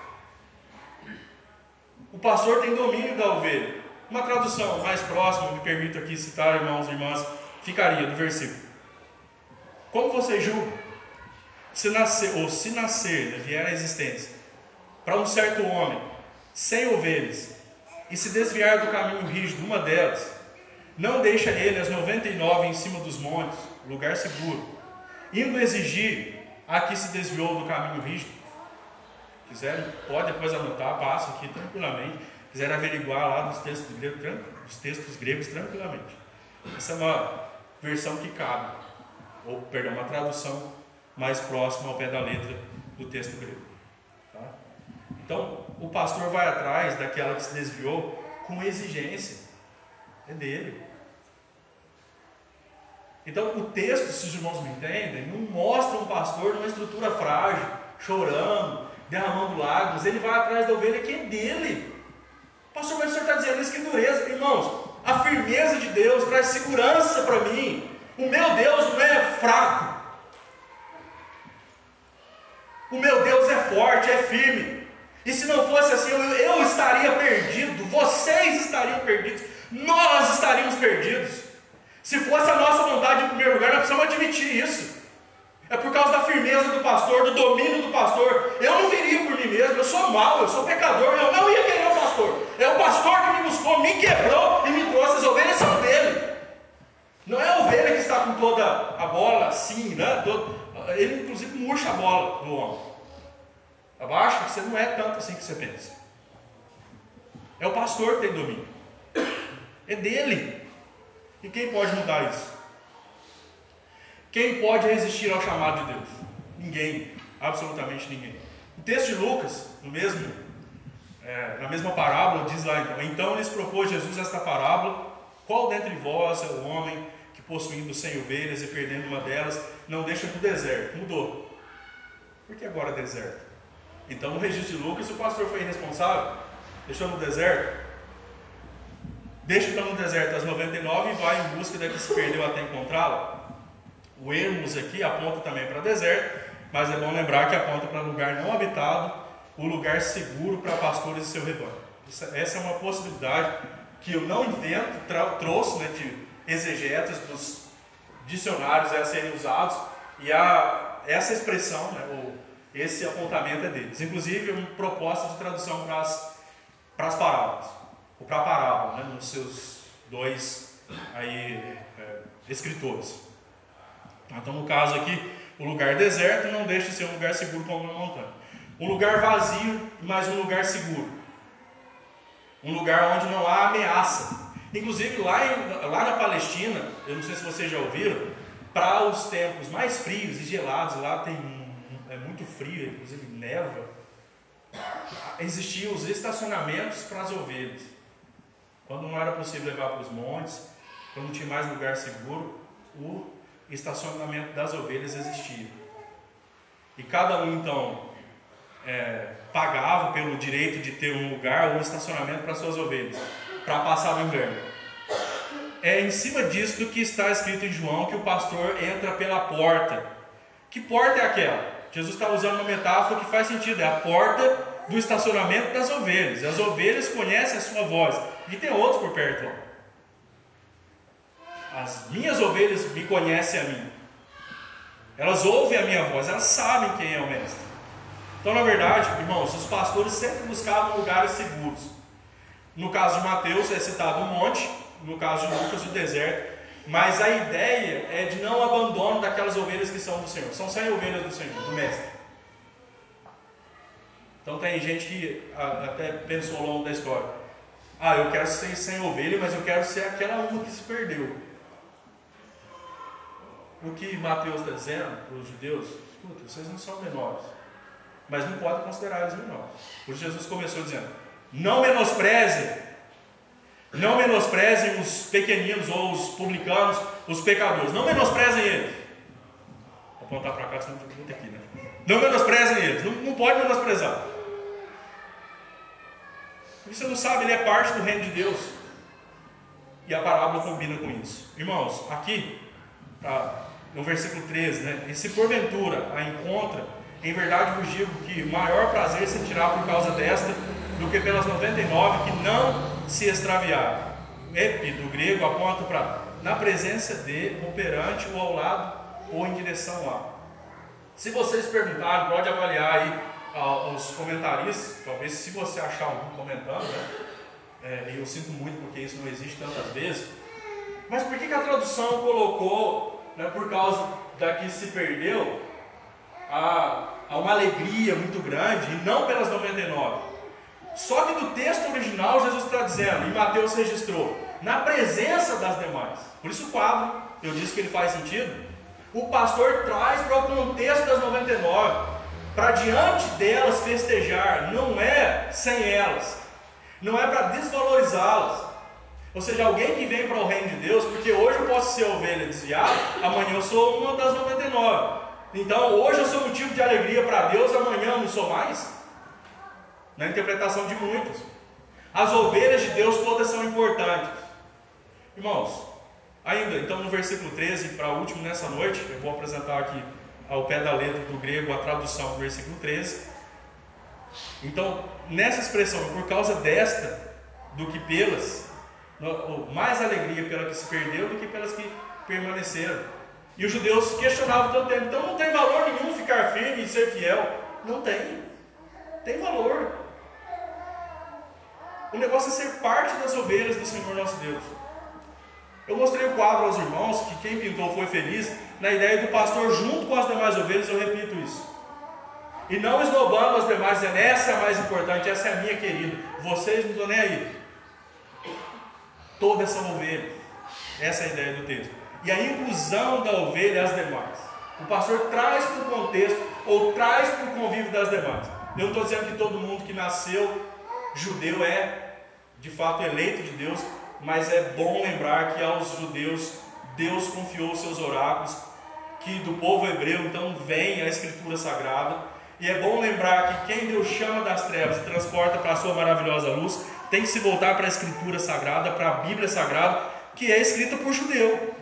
Speaker 1: O pastor tem domínio da ovelha. Uma tradução mais próxima, me permito aqui citar, irmãos e irmãs, ficaria do versículo. Como você julga? Se nascer, ou se nascer, né, vier à existência, para um certo homem, sem ovelhas, e se desviar do caminho rígido, uma delas, não deixa ele as 99 em cima dos montes, lugar seguro, indo exigir a que se desviou do caminho rígido, quiserem, pode depois anotar, passa aqui tranquilamente. Quiser averiguar lá dos textos, gregos, dos textos gregos tranquilamente. Essa é uma versão que cabe, ou perdão, uma tradução mais próxima ao pé da letra do texto grego. Tá? Então, o pastor vai atrás daquela que se desviou com exigência. É dele. Então, o texto, se os irmãos me entendem, não mostra um pastor numa estrutura frágil, chorando, derramando lágrimas, ele vai atrás da ovelha que é dele. Pastor, mas o senhor está dizendo isso, que dureza. Irmãos, a firmeza de Deus traz segurança para mim. O meu Deus não é fraco. O meu Deus é forte, é firme. E se não fosse assim, eu, eu estaria perdido, vocês estariam perdidos, nós estaríamos perdidos. Se fosse a nossa vontade em primeiro lugar, nós precisamos admitir isso. É por causa da firmeza do pastor, do domínio do pastor. Eu não viria por mim mesmo, eu sou mau, eu sou pecador, eu não ia querer o pastor. É o pastor que me buscou, me quebrou e me trouxe. As ovelhas são dele. Não é a ovelha que está com toda a bola assim, né? Ele inclusive murcha a bola no homem. Abaixa que você não é tanto assim que você pensa. É o pastor que tem domínio. É dele. E quem pode mudar isso? Quem pode resistir ao chamado de Deus? Ninguém, absolutamente ninguém. O texto de Lucas, no mesmo, é, na mesma parábola, diz lá então: Então lhes propôs Jesus esta parábola: Qual dentre vós é o homem que, possuindo cem ovelhas e perdendo uma delas, não deixa no deserto? Mudou. Por que agora deserto? Então, no registro de Lucas, o pastor foi irresponsável, deixou no deserto. Deixa então no deserto as 99 e vai em busca da que se perdeu até encontrá-la. O ermos aqui aponta também para deserto, mas é bom lembrar que aponta para lugar não habitado, o lugar seguro para pastores e seu rebanho. Essa é uma possibilidade que eu não invento, trouxe né, de exegetas dos dicionários a serem usados, e a, essa expressão, né, ou esse apontamento é deles. Inclusive, uma proposta de tradução para as parábolas, ou para a parábola, né, nos seus dois aí, é, escritores. Então, no caso aqui, o lugar deserto não deixa de ser um lugar seguro como uma montanha. Um lugar vazio, mas um lugar seguro. Um lugar onde não há ameaça. Inclusive lá, em, lá na Palestina, eu não sei se vocês já ouviram, para os tempos mais frios e gelados, lá tem é muito frio, inclusive neva, existiam os estacionamentos para as ovelhas. Quando não era possível levar para os montes, quando não tinha mais lugar seguro, o estacionamento das ovelhas existia. E cada um então é, pagava pelo direito de ter um lugar ou um estacionamento para suas ovelhas, para passar o inverno. É em cima disso do que está escrito em João que o pastor entra pela porta. Que porta é aquela? Jesus está usando uma metáfora que faz sentido, é a porta do estacionamento das ovelhas. As ovelhas conhecem a sua voz. E tem outros por perto. As minhas ovelhas me conhecem a mim. Elas ouvem a minha voz, elas sabem quem é o mestre. Então, na verdade, irmãos, os pastores sempre buscavam lugares seguros. No caso de Mateus é citado o monte, no caso de Lucas o deserto, mas a ideia é de não abandono daquelas ovelhas que são do Senhor. São 100 ovelhas do Senhor, do mestre. Então tem gente que até pensou ao longo da história: ah, eu quero ser 100 ovelhas, mas eu quero ser aquela uma que se perdeu. O que Mateus está dizendo para os judeus? Escuta, vocês não são menores mas não pode considerar eles menores. Por isso Jesus começou dizendo: não menosprezem, não menosprezem os pequeninos ou os publicanos, os pecadores, não menosprezem eles. Vou apontar para cá, senão vou ter aqui, né? Não menosprezem eles, não, não pode menosprezar. Porque você não sabe, ele é parte do reino de Deus. E a parábola combina com isso. Irmãos, aqui, no versículo 13, né? E se porventura a encontra em verdade vos digo que maior prazer se tirar por causa desta do que pelas 99 que não se extraviaram. Epi, do grego, aponta para na presença de, operante ou ao lado ou em direção a. Se vocês perguntarem, pode avaliar aí os comentaristas, talvez se você achar algum comentando, né? É, eu sinto muito porque isso não existe tantas vezes. Mas por que, que a tradução colocou, né, por causa da que se perdeu, a, a uma alegria muito grande, e não pelas 99. Só que do texto original, Jesus está dizendo, e Mateus registrou, na presença das demais. Por isso o quadro, eu disse que ele faz sentido. O pastor traz para o contexto das 99, para diante delas festejar, não é sem elas, não é para desvalorizá-las. Ou seja, alguém que vem para o reino de Deus, porque hoje eu posso ser ovelha desviada, amanhã eu sou uma das 99. Então, hoje eu sou motivo de alegria para Deus, amanhã eu não sou mais? Na interpretação de muitos. As ovelhas de Deus todas são importantes. Irmãos, ainda, então no versículo 13, para o último nessa noite, eu vou apresentar aqui ao pé da letra do grego a tradução do versículo 13. Então, nessa expressão, por causa desta, do que pelas, mais alegria pela que se perdeu do que pelas que permaneceram. E os judeus questionavam tanto tempo. Então não tem valor nenhum ficar firme e ser fiel. Não tem. Tem valor. O negócio é ser parte das ovelhas do Senhor nosso Deus. Eu mostrei o quadro aos irmãos, que quem pintou foi feliz, na ideia do pastor junto com as demais ovelhas, eu repito isso. E não esnobando as demais, essa é a mais importante, essa é a minha querida. Vocês não estão nem aí. Todas são ovelhas. Essa é a ideia do texto e a inclusão da ovelha às demais. O pastor traz para o contexto ou traz para o convívio das demais. Eu não estou dizendo que todo mundo que nasceu judeu é de fato eleito de Deus, mas é bom lembrar que aos judeus Deus confiou os seus oráculos, que do povo hebreu então vem a escritura sagrada. E é bom lembrar que quem Deus chama das trevas e transporta para a sua maravilhosa luz, tem que se voltar para a escritura sagrada, para a Bíblia sagrada, que é escrita por judeu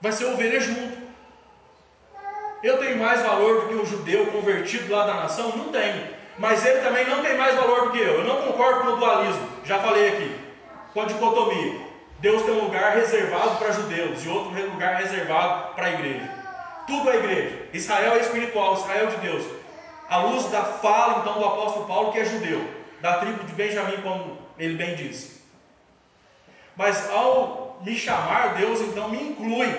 Speaker 1: vai ser ovelha junto. Eu tenho mais valor do que um judeu convertido lá da nação? Não tenho. Mas ele também não tem mais valor do que eu. Eu não concordo com o dualismo, já falei aqui. Com a dicotomia. Deus tem um lugar reservado para judeus e outro lugar reservado para a igreja. Tudo é igreja. Israel é espiritual, Israel é de Deus. À luz da fala então do apóstolo Paulo, que é judeu, da tribo de Benjamim, como ele bem disse. Mas ao me chamar, Deus então me inclui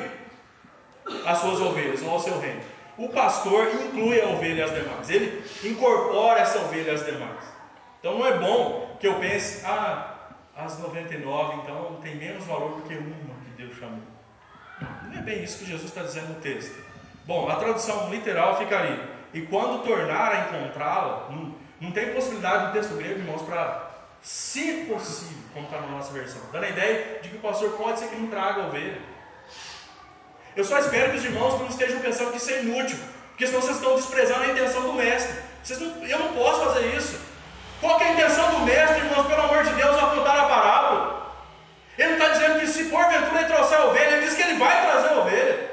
Speaker 1: as suas ovelhas ou ao seu reino. O pastor inclui a ovelha e as demais, ele incorpora essa ovelha às demais. Então não é bom que eu pense, ah, as 99 então tem menos valor do que uma que Deus chamou. Não é bem isso que Jesus está dizendo no texto. Bom, a tradução literal ficaria: e quando tornar a encontrá-la, não, não tem possibilidade no texto grego, irmãos, para se possível, como está na nossa versão, dando a ideia de que o pastor pode ser que não traga a ovelha. Eu só espero que os irmãos não estejam pensando que isso é inútil, porque senão vocês estão desprezando a intenção do mestre. Não, eu não posso fazer isso. Qual é a intenção do mestre, irmãos, pelo amor de Deus, ao contar a parábola? Ele não está dizendo que se porventura ele trouxer a ovelha, ele diz que ele vai trazer a ovelha.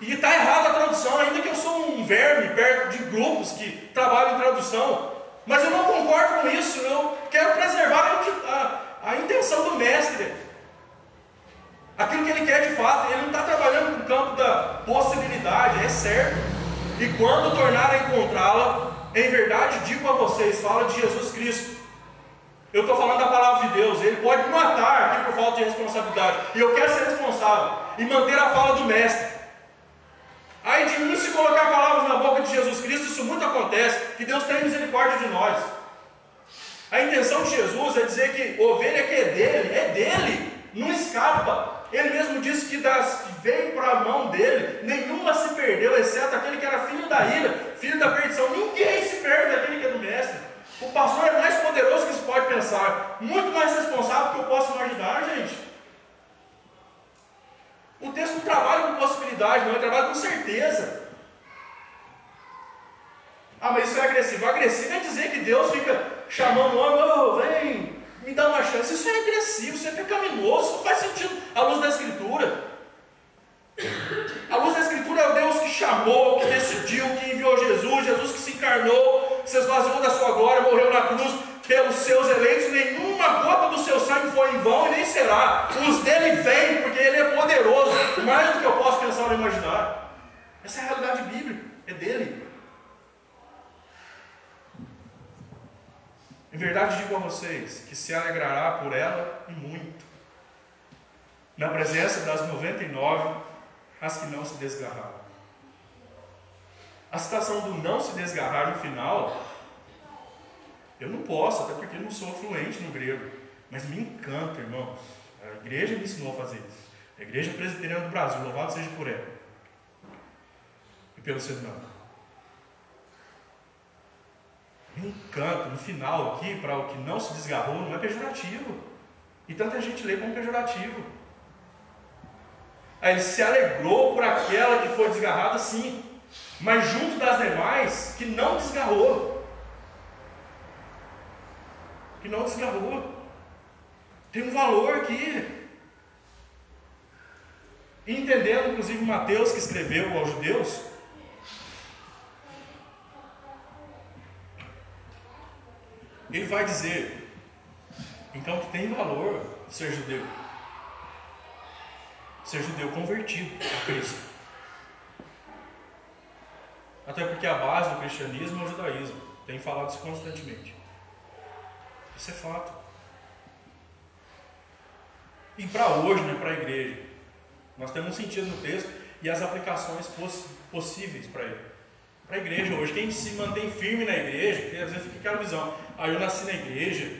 Speaker 1: E está errada a tradução, ainda que eu sou um verme perto de grupos que trabalham em tradução. Mas eu não concordo com isso, eu quero preservar a, a, a intenção do mestre. Aquilo que ele quer de fato, ele não está trabalhando no campo da possibilidade, é certo. E quando tornar a encontrá-la, em verdade digo a vocês, fala de Jesus Cristo. Eu estou falando da palavra de Deus, ele pode matar aqui por falta de responsabilidade. E eu quero ser responsável e manter a fala do mestre. Aí de mim se colocar palavras na boca de Jesus Cristo, isso muito acontece, que Deus tem misericórdia de nós. A intenção de Jesus é dizer que ovelha que é dele, é dele, não escapa. Ele mesmo disse que das que veio para a mão dele, nenhuma se perdeu, exceto aquele que era filho da ira, filho da perdição. Ninguém se perde daquele que é do mestre. O pastor é mais poderoso que se pode pensar, muito mais responsável que eu posso imaginar, gente. O texto não trabalha com possibilidade, não, ele trabalha com certeza. Ah, mas isso é agressivo. Agressivo é dizer que Deus fica chamando o homem, oh, vem, me dá uma chance. Isso é agressivo, isso é pecaminoso, isso não faz sentido à luz da Escritura. A luz da Escritura é o Deus que chamou, que decidiu, que enviou Jesus, Jesus que se encarnou, que se esvaziou da sua glória, morreu na cruz pelos seus eleitos, nenhuma gota do seu sangue foi em vão será. Os dele vêm, porque ele é poderoso, mais do que eu posso pensar ou imaginar. Essa é a realidade bíblica, é dele. Em verdade digo a vocês que se alegrará por ela e muito, na presença das 99, as que não se desgarraram. A citação do não se desgarrar no final, eu não posso, até porque não sou fluente no grego, mas me encanta, irmãos. A igreja me ensinou a fazer isso. A igreja presbiteriana do Brasil, louvado seja por ela e pelo seu. Me encanta, no final aqui, para o que não se desgarrou, não é pejorativo. E tanta gente lê como pejorativo. Aí ele se alegrou por aquela que foi desgarrada, sim, mas junto das demais que não desgarrou. Que não desgarrou. Tem um valor aqui. entendendo, inclusive, Mateus, que escreveu aos judeus, ele vai dizer, então, que tem valor ser judeu. Ser judeu convertido a Cristo. Até porque a base do cristianismo é o judaísmo. Tem falado isso constantemente. Isso é fato. E para hoje, né, para a igreja, nós temos um sentido no texto e as aplicações poss possíveis para ele. Para a igreja hoje, quem se mantém firme na igreja, às vezes fica aquela visão, ah, eu nasci na igreja,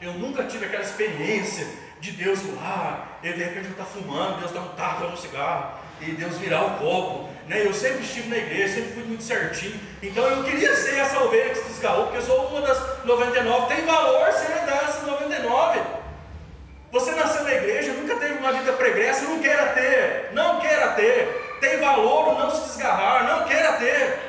Speaker 1: eu nunca tive aquela experiência de Deus lá, e de repente eu estou fumando, Deus dá um tapa no cigarro, e Deus virar o copo. Né? Eu sempre estive na igreja, sempre fui muito certinho. Então eu queria ser essa ovelha que se desgarrou, porque eu sou uma das 99. Tem valor ser 99. Você nasceu na igreja, nunca teve uma vida pregressa, não queira ter, não queira ter. Tem valor não se desgarrar, não queira ter.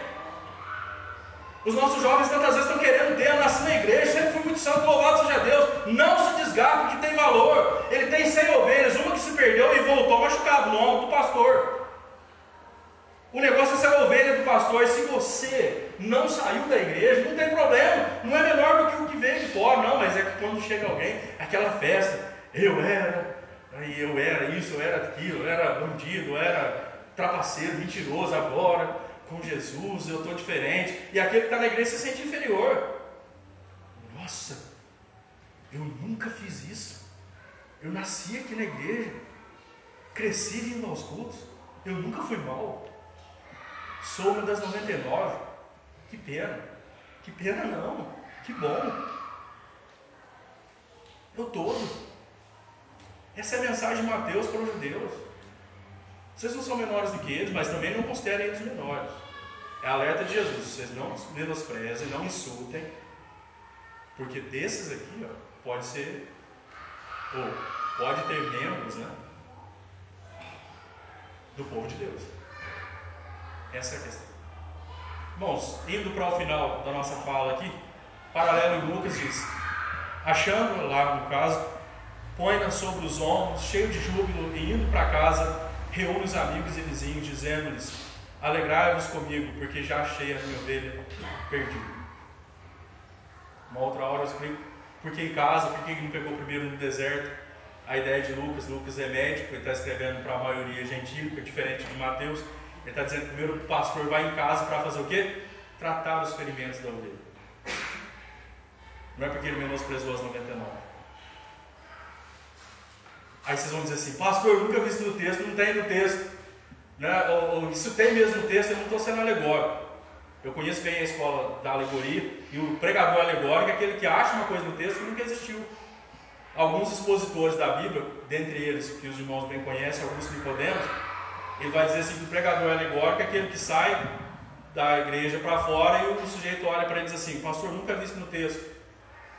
Speaker 1: Os nossos jovens tantas vezes estão querendo ter, eu nasci na igreja, sempre fui muito santo, louvado seja Deus. Não se desgarra porque tem valor. Ele tem 100 ovelhas, uma que se perdeu e voltou machucado no ombro do pastor. O negócio é ser a ovelha do pastor. E se você não saiu da igreja, não tem problema. Não é menor do que o que veio de fora, não. Mas é que quando chega alguém, aquela festa, eu era, aí eu era isso, eu era aquilo, eu era bandido, eu era trapaceiro, mentiroso agora com Jesus, eu estou diferente. E aquele que está na igreja se sente inferior. Nossa, eu nunca fiz isso. Eu nasci aqui na igreja, cresci vindo aos cultos. Eu nunca fui mal. Sou uma das 99. Que pena. Que pena não. Que bom. O todo. Essa é a mensagem de Mateus para os judeus. Vocês não são menores do que eles, mas também não considerem eles menores. É alerta de Jesus. Vocês não menosprezem, não insultem. Porque desses aqui, ó, pode ser, ou pode ter membros, né? Do povo de Deus. Essa é a questão. Irmãos, indo para o final da nossa fala aqui, paralelo Lucas diz: achando lá no caso, põe-na sobre os ombros, cheio de júbilo, e indo para casa, reúne os amigos e vizinhos, dizendo-lhes: Alegrai-vos comigo, porque já achei a minha ovelha perdida. Uma outra hora eu explico por que em casa, por que não pegou primeiro no deserto. A ideia de Lucas, Lucas é médico, ele está escrevendo para a maioria gentílica, diferente de Mateus. Ele está dizendo primeiro o pastor vai em casa para fazer o quê? Tratar os ferimentos da ovelha. Não é porque ele menosprezou as 99. Aí vocês vão dizer assim, pastor, eu nunca vi isso no texto, não tem no texto. Né? Ou, ou isso tem mesmo no texto, eu não estou sendo alegórico. Eu conheço bem a escola da alegoria, e o pregador alegórico é aquele que acha uma coisa no texto que nunca existiu. Alguns expositores da Bíblia, dentre eles, que os irmãos bem conhecem, alguns Nicodemos, ele vai dizer assim que o pregador alegórico é aquele que sai da igreja para fora e o sujeito olha para ele e diz assim, pastor, nunca vi isso no texto.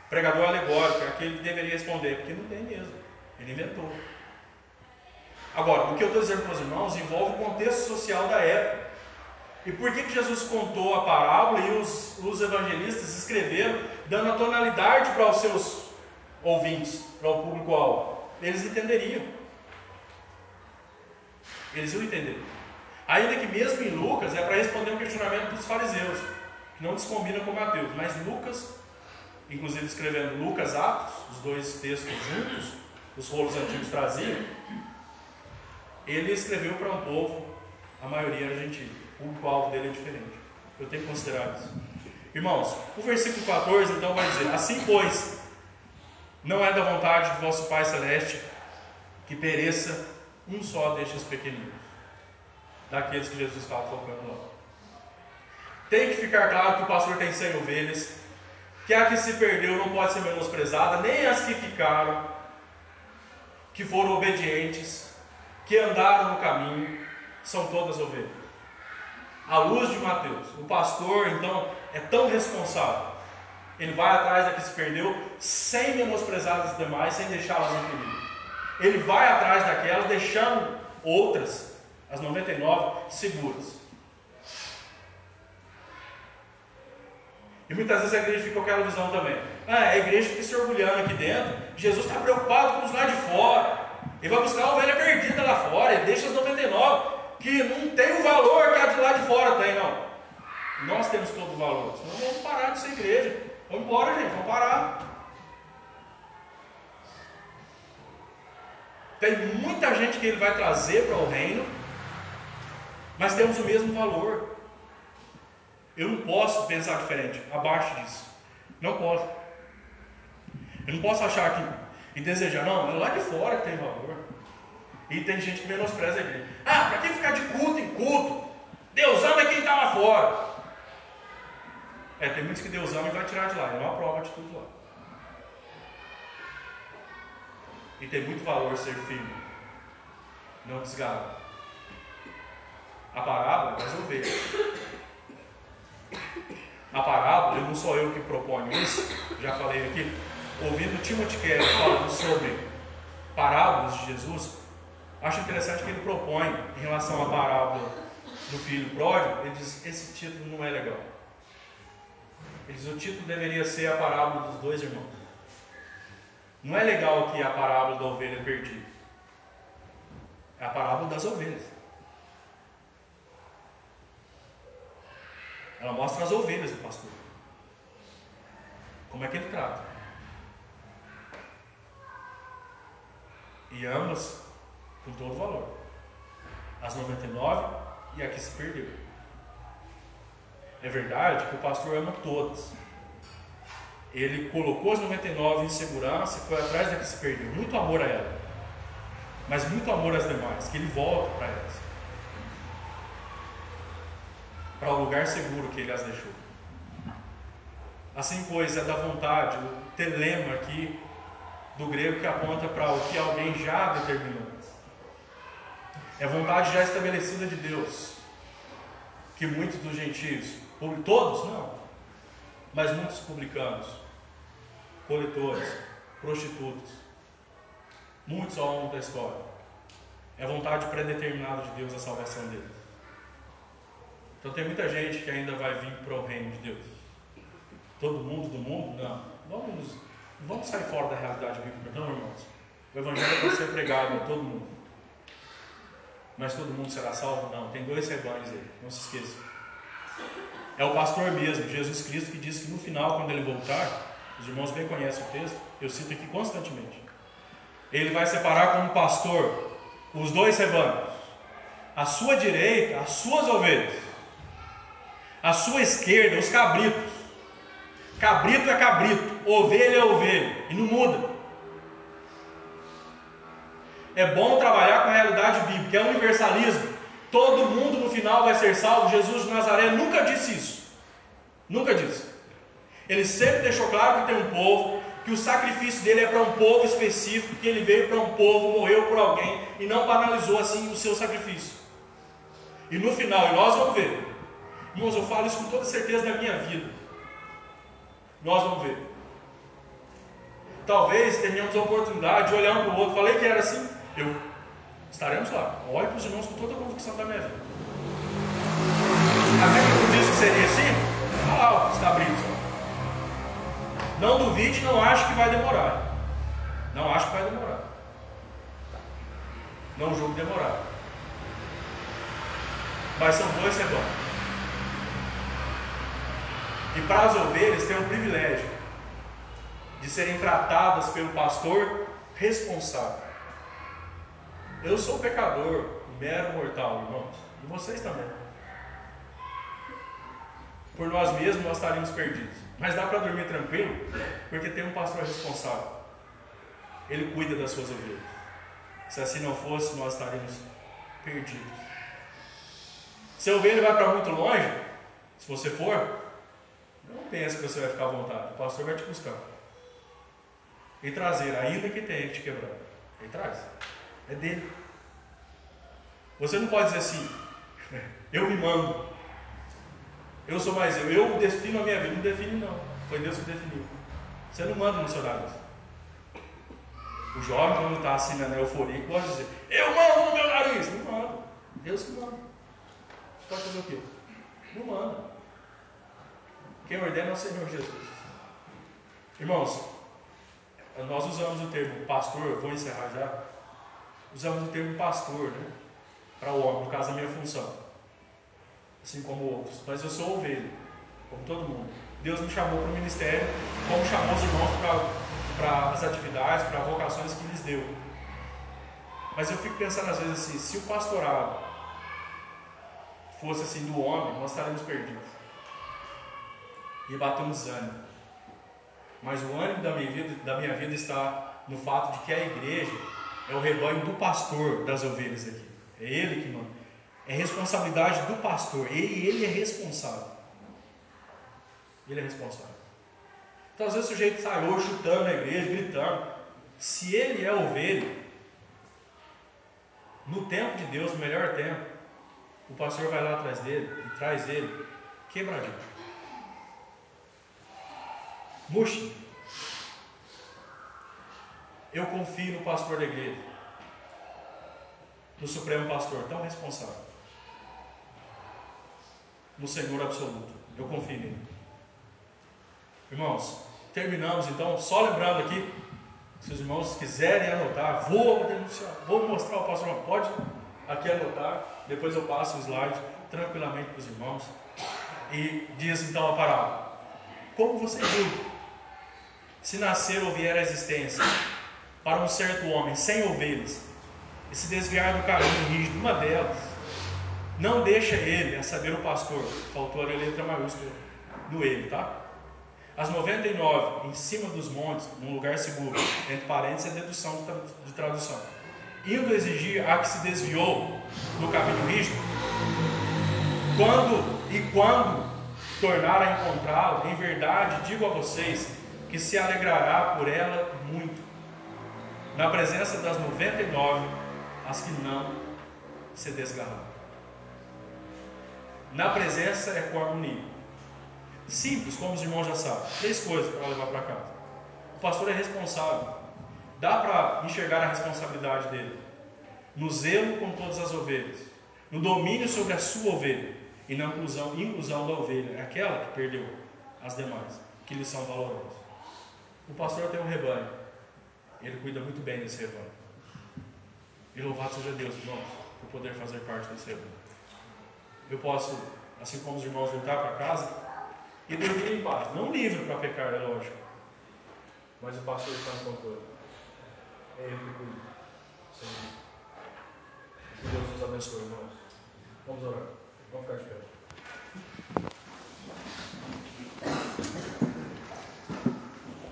Speaker 1: Pregador alegórico é aquele que deveria responder, porque não tem mesmo. Ele inventou. Agora, o que eu estou dizendo para os irmãos envolve o contexto social da época. E por que, que Jesus contou a parábola e os, os evangelistas escreveram, dando a tonalidade para os seus ouvintes, para o público-alvo? Eles entenderiam. Eles iam entender. Ainda que mesmo em Lucas é para responder um questionamento dos fariseus, que não descombina com Mateus, mas Lucas, inclusive escrevendo Lucas Atos, os dois textos juntos, os rolos antigos traziam, ele escreveu para um povo, a maioria era gentil. O público-alvo dele é diferente. Eu tenho que considerar isso. Irmãos, o versículo 14 então vai dizer: Assim, pois, não é da vontade de vosso Pai Celeste que pereça um só destes pequeninos, daqueles que Jesus estava focando lá. Tem que ficar claro que o pastor tem 100 ovelhas, que a que se perdeu não pode ser menosprezada, nem as que ficaram, que foram obedientes, que andaram no caminho, são todas ovelhas. À luz de Mateus, o pastor então é tão responsável. Ele vai atrás da que se perdeu, sem menosprezar as demais, sem deixá-las em perigo. Ele vai atrás daquelas, deixando outras, as 99, seguras. E muitas vezes a igreja fica com aquela visão também. Ah, a igreja fica se orgulhando aqui dentro. Jesus está preocupado com os lá de fora. Ele vai buscar a ovelha perdida lá fora. Ele deixa as 99, que não tem o valor que a de lá de fora tem, não. Nós temos todo o valor. Senão vamos parar de ser igreja. Vamos embora, gente. Vamos parar. Tem muita gente que ele vai trazer para o reino, mas temos o mesmo valor. Eu não posso pensar diferente, abaixo disso. Não posso. Eu não posso achar que e desejar, não, é lá de fora que tem valor. E tem gente que menospreza a igreja. Ah, para que ficar de culto em culto? Deus ama quem está lá fora. É, tem muitos que Deus ama e vai tirar de lá, ele não aprova a atitude lá. E tem muito valor ser firme. Não desgarra. A parábola é das ovelhas. A parábola, não sou eu que proponho isso, já falei aqui, ouvindo Timothy Keller falando sobre parábolas de Jesus, acho interessante que ele propõe, em relação à parábola do filho pródigo, ele diz: esse título não é legal. Ele diz: o título deveria ser a parábola dos dois irmãos. Não é legal que a parábola da ovelha perdida. É a parábola das ovelhas. Ela mostra as ovelhas do pastor. Como é que ele trata. E ambas com todo valor. As 99 e a que se perdeu. É verdade que o pastor ama todas. Ele colocou as 99 em segurança e foi atrás da que se perdeu. Muito amor a ela. Mas muito amor às demais, que ele volta para elas. Para o lugar seguro que ele as deixou. Assim, pois, é da vontade, o telema aqui do grego que aponta para o que alguém já determinou. É vontade já estabelecida de Deus. Que muitos dos gentios, todos não, mas muitos publicanos, coletores, prostitutos, muitos ao longo da história, é vontade predeterminada de Deus a salvação deles. Então tem muita gente que ainda vai vir para o reino de Deus. Todo mundo do mundo? Não. Vamos, vamos sair fora da realidade bíblica, não, irmãos. O Evangelho é para ser pregado a todo mundo. Mas todo mundo será salvo? Não. Tem dois rebanhos aí, não se esqueça. É o pastor mesmo, Jesus Cristo, que disse que no final, quando ele voltar, os irmãos bem conhecem o texto, eu cito aqui constantemente. Ele vai separar como pastor os dois rebanhos, à sua direita, as suas ovelhas, à sua esquerda, os cabritos. Cabrito é cabrito, ovelha é ovelha, e não muda. É bom trabalhar com a realidade bíblica, é universalismo. Todo mundo no final vai ser salvo. Jesus de Nazaré nunca disse isso. Nunca disse. Ele sempre deixou claro que tem um povo, que o sacrifício dele é para um povo específico, que ele veio para um povo, morreu por alguém e não banalizou assim o seu sacrifício. E no final, e nós vamos ver, irmãos, eu falo isso com toda certeza na minha vida. Nós vamos ver. Talvez tenhamos a oportunidade de olhar um para o outro. Falei que era assim, eu estaremos lá. Olhe para os irmãos com toda a convicção da minha vida. A Bíblia não diz que seria assim? Lá, está abrindo. Não duvide, não acho que vai demorar. Não acho que vai demorar. Não julgo demorar. Mas são dois rebanhos. E para as ovelhas tem um privilégio de serem tratadas pelo pastor responsável. Eu sou pecador, mero mortal, irmãos. E vocês também. Por nós mesmos nós estaríamos perdidos. Mas dá para dormir tranquilo, porque tem um pastor responsável. Ele cuida das suas ovelhas. Se assim não fosse, nós estaríamos perdidos. Se a ovelha vai para muito longe, se você for, não pense que você vai ficar à vontade. O pastor vai te buscar. E trazer, ainda que tenha que te quebrar. Ele traz. É dele. Você não pode dizer assim, eu me mando. Eu sou mais eu. Eu defino a minha vida. Não define, não. Foi Deus que definiu. Você não manda no seu nariz. O jovem, quando está assim na euforia, pode dizer: Eu mando no meu nariz. Não manda. Deus que manda. Pode fazer o quê? Não manda. Quem ordena é o Senhor Jesus. Irmãos, nós usamos o termo pastor, vou encerrar já. Usamos o termo pastor, né? Para o homem, no caso, a minha função assim como outros, mas eu sou ovelha, como todo mundo. Deus me chamou para o ministério, como chamou os irmãos para as atividades, para vocações que lhes deu. Mas eu fico pensando às vezes assim, se o pastorado fosse assim do homem, nós estaríamos perdidos. E bater um desânimo. Mas o ânimo da minha, vida, da minha vida está no fato de que a igreja é o rebanho do pastor das ovelhas aqui. É ele que manda. É responsabilidade do pastor. Ele, ele é responsável. Ele é responsável. Então, às vezes, o sujeito sai hoje chutando na igreja, gritando. Se ele é ovelha, no tempo de Deus, no melhor tempo, o pastor vai lá atrás dele e traz ele quebradinho. Murcho. Eu confio no pastor da igreja, no Supremo Pastor, tão responsável no Senhor absoluto. Eu confio nele. Irmãos, terminamos então, só lembrando aqui, se os irmãos quiserem anotar, vou denunciar, vou mostrar o pastor, pode aqui anotar, depois eu passo o slide tranquilamente para os irmãos. E diz então a parábola: Como você viu, se nascer ou vier à existência para um certo homem sem ovelhas, e se desviar do caminho rígido, uma delas, não deixa ele, a saber o pastor, faltou a letra maiúscula do ele, tá? As 99 em cima dos montes, num lugar seguro, entre parênteses é dedução de tradução. Indo exigir a que se desviou do caminho rígido, quando e quando tornar a encontrá-la, em verdade digo a vocês que se alegrará por ela muito. Na presença das 99, as que não se desgarram. Na presença é com harmonia. Simples, como os irmãos já sabem. Três coisas para levar para casa. O pastor é responsável. Dá para enxergar a responsabilidade dele. No zelo com todas as ovelhas. No domínio sobre a sua ovelha. E na inclusão, inclusão da ovelha. Aquela que perdeu as demais. Que lhe são valorosas. O pastor tem um rebanho. Ele cuida muito bem desse rebanho. E louvado seja Deus, irmãos, por poder fazer parte desse rebanho. Eu posso, assim como os irmãos, voltar para casa e dormir em paz. Não livre para pecar, é lógico. Mas o pastor está no controle. É ele que cuida. Que Deus nos abençoe, irmãos. Vamos orar. Vamos ficar de pé.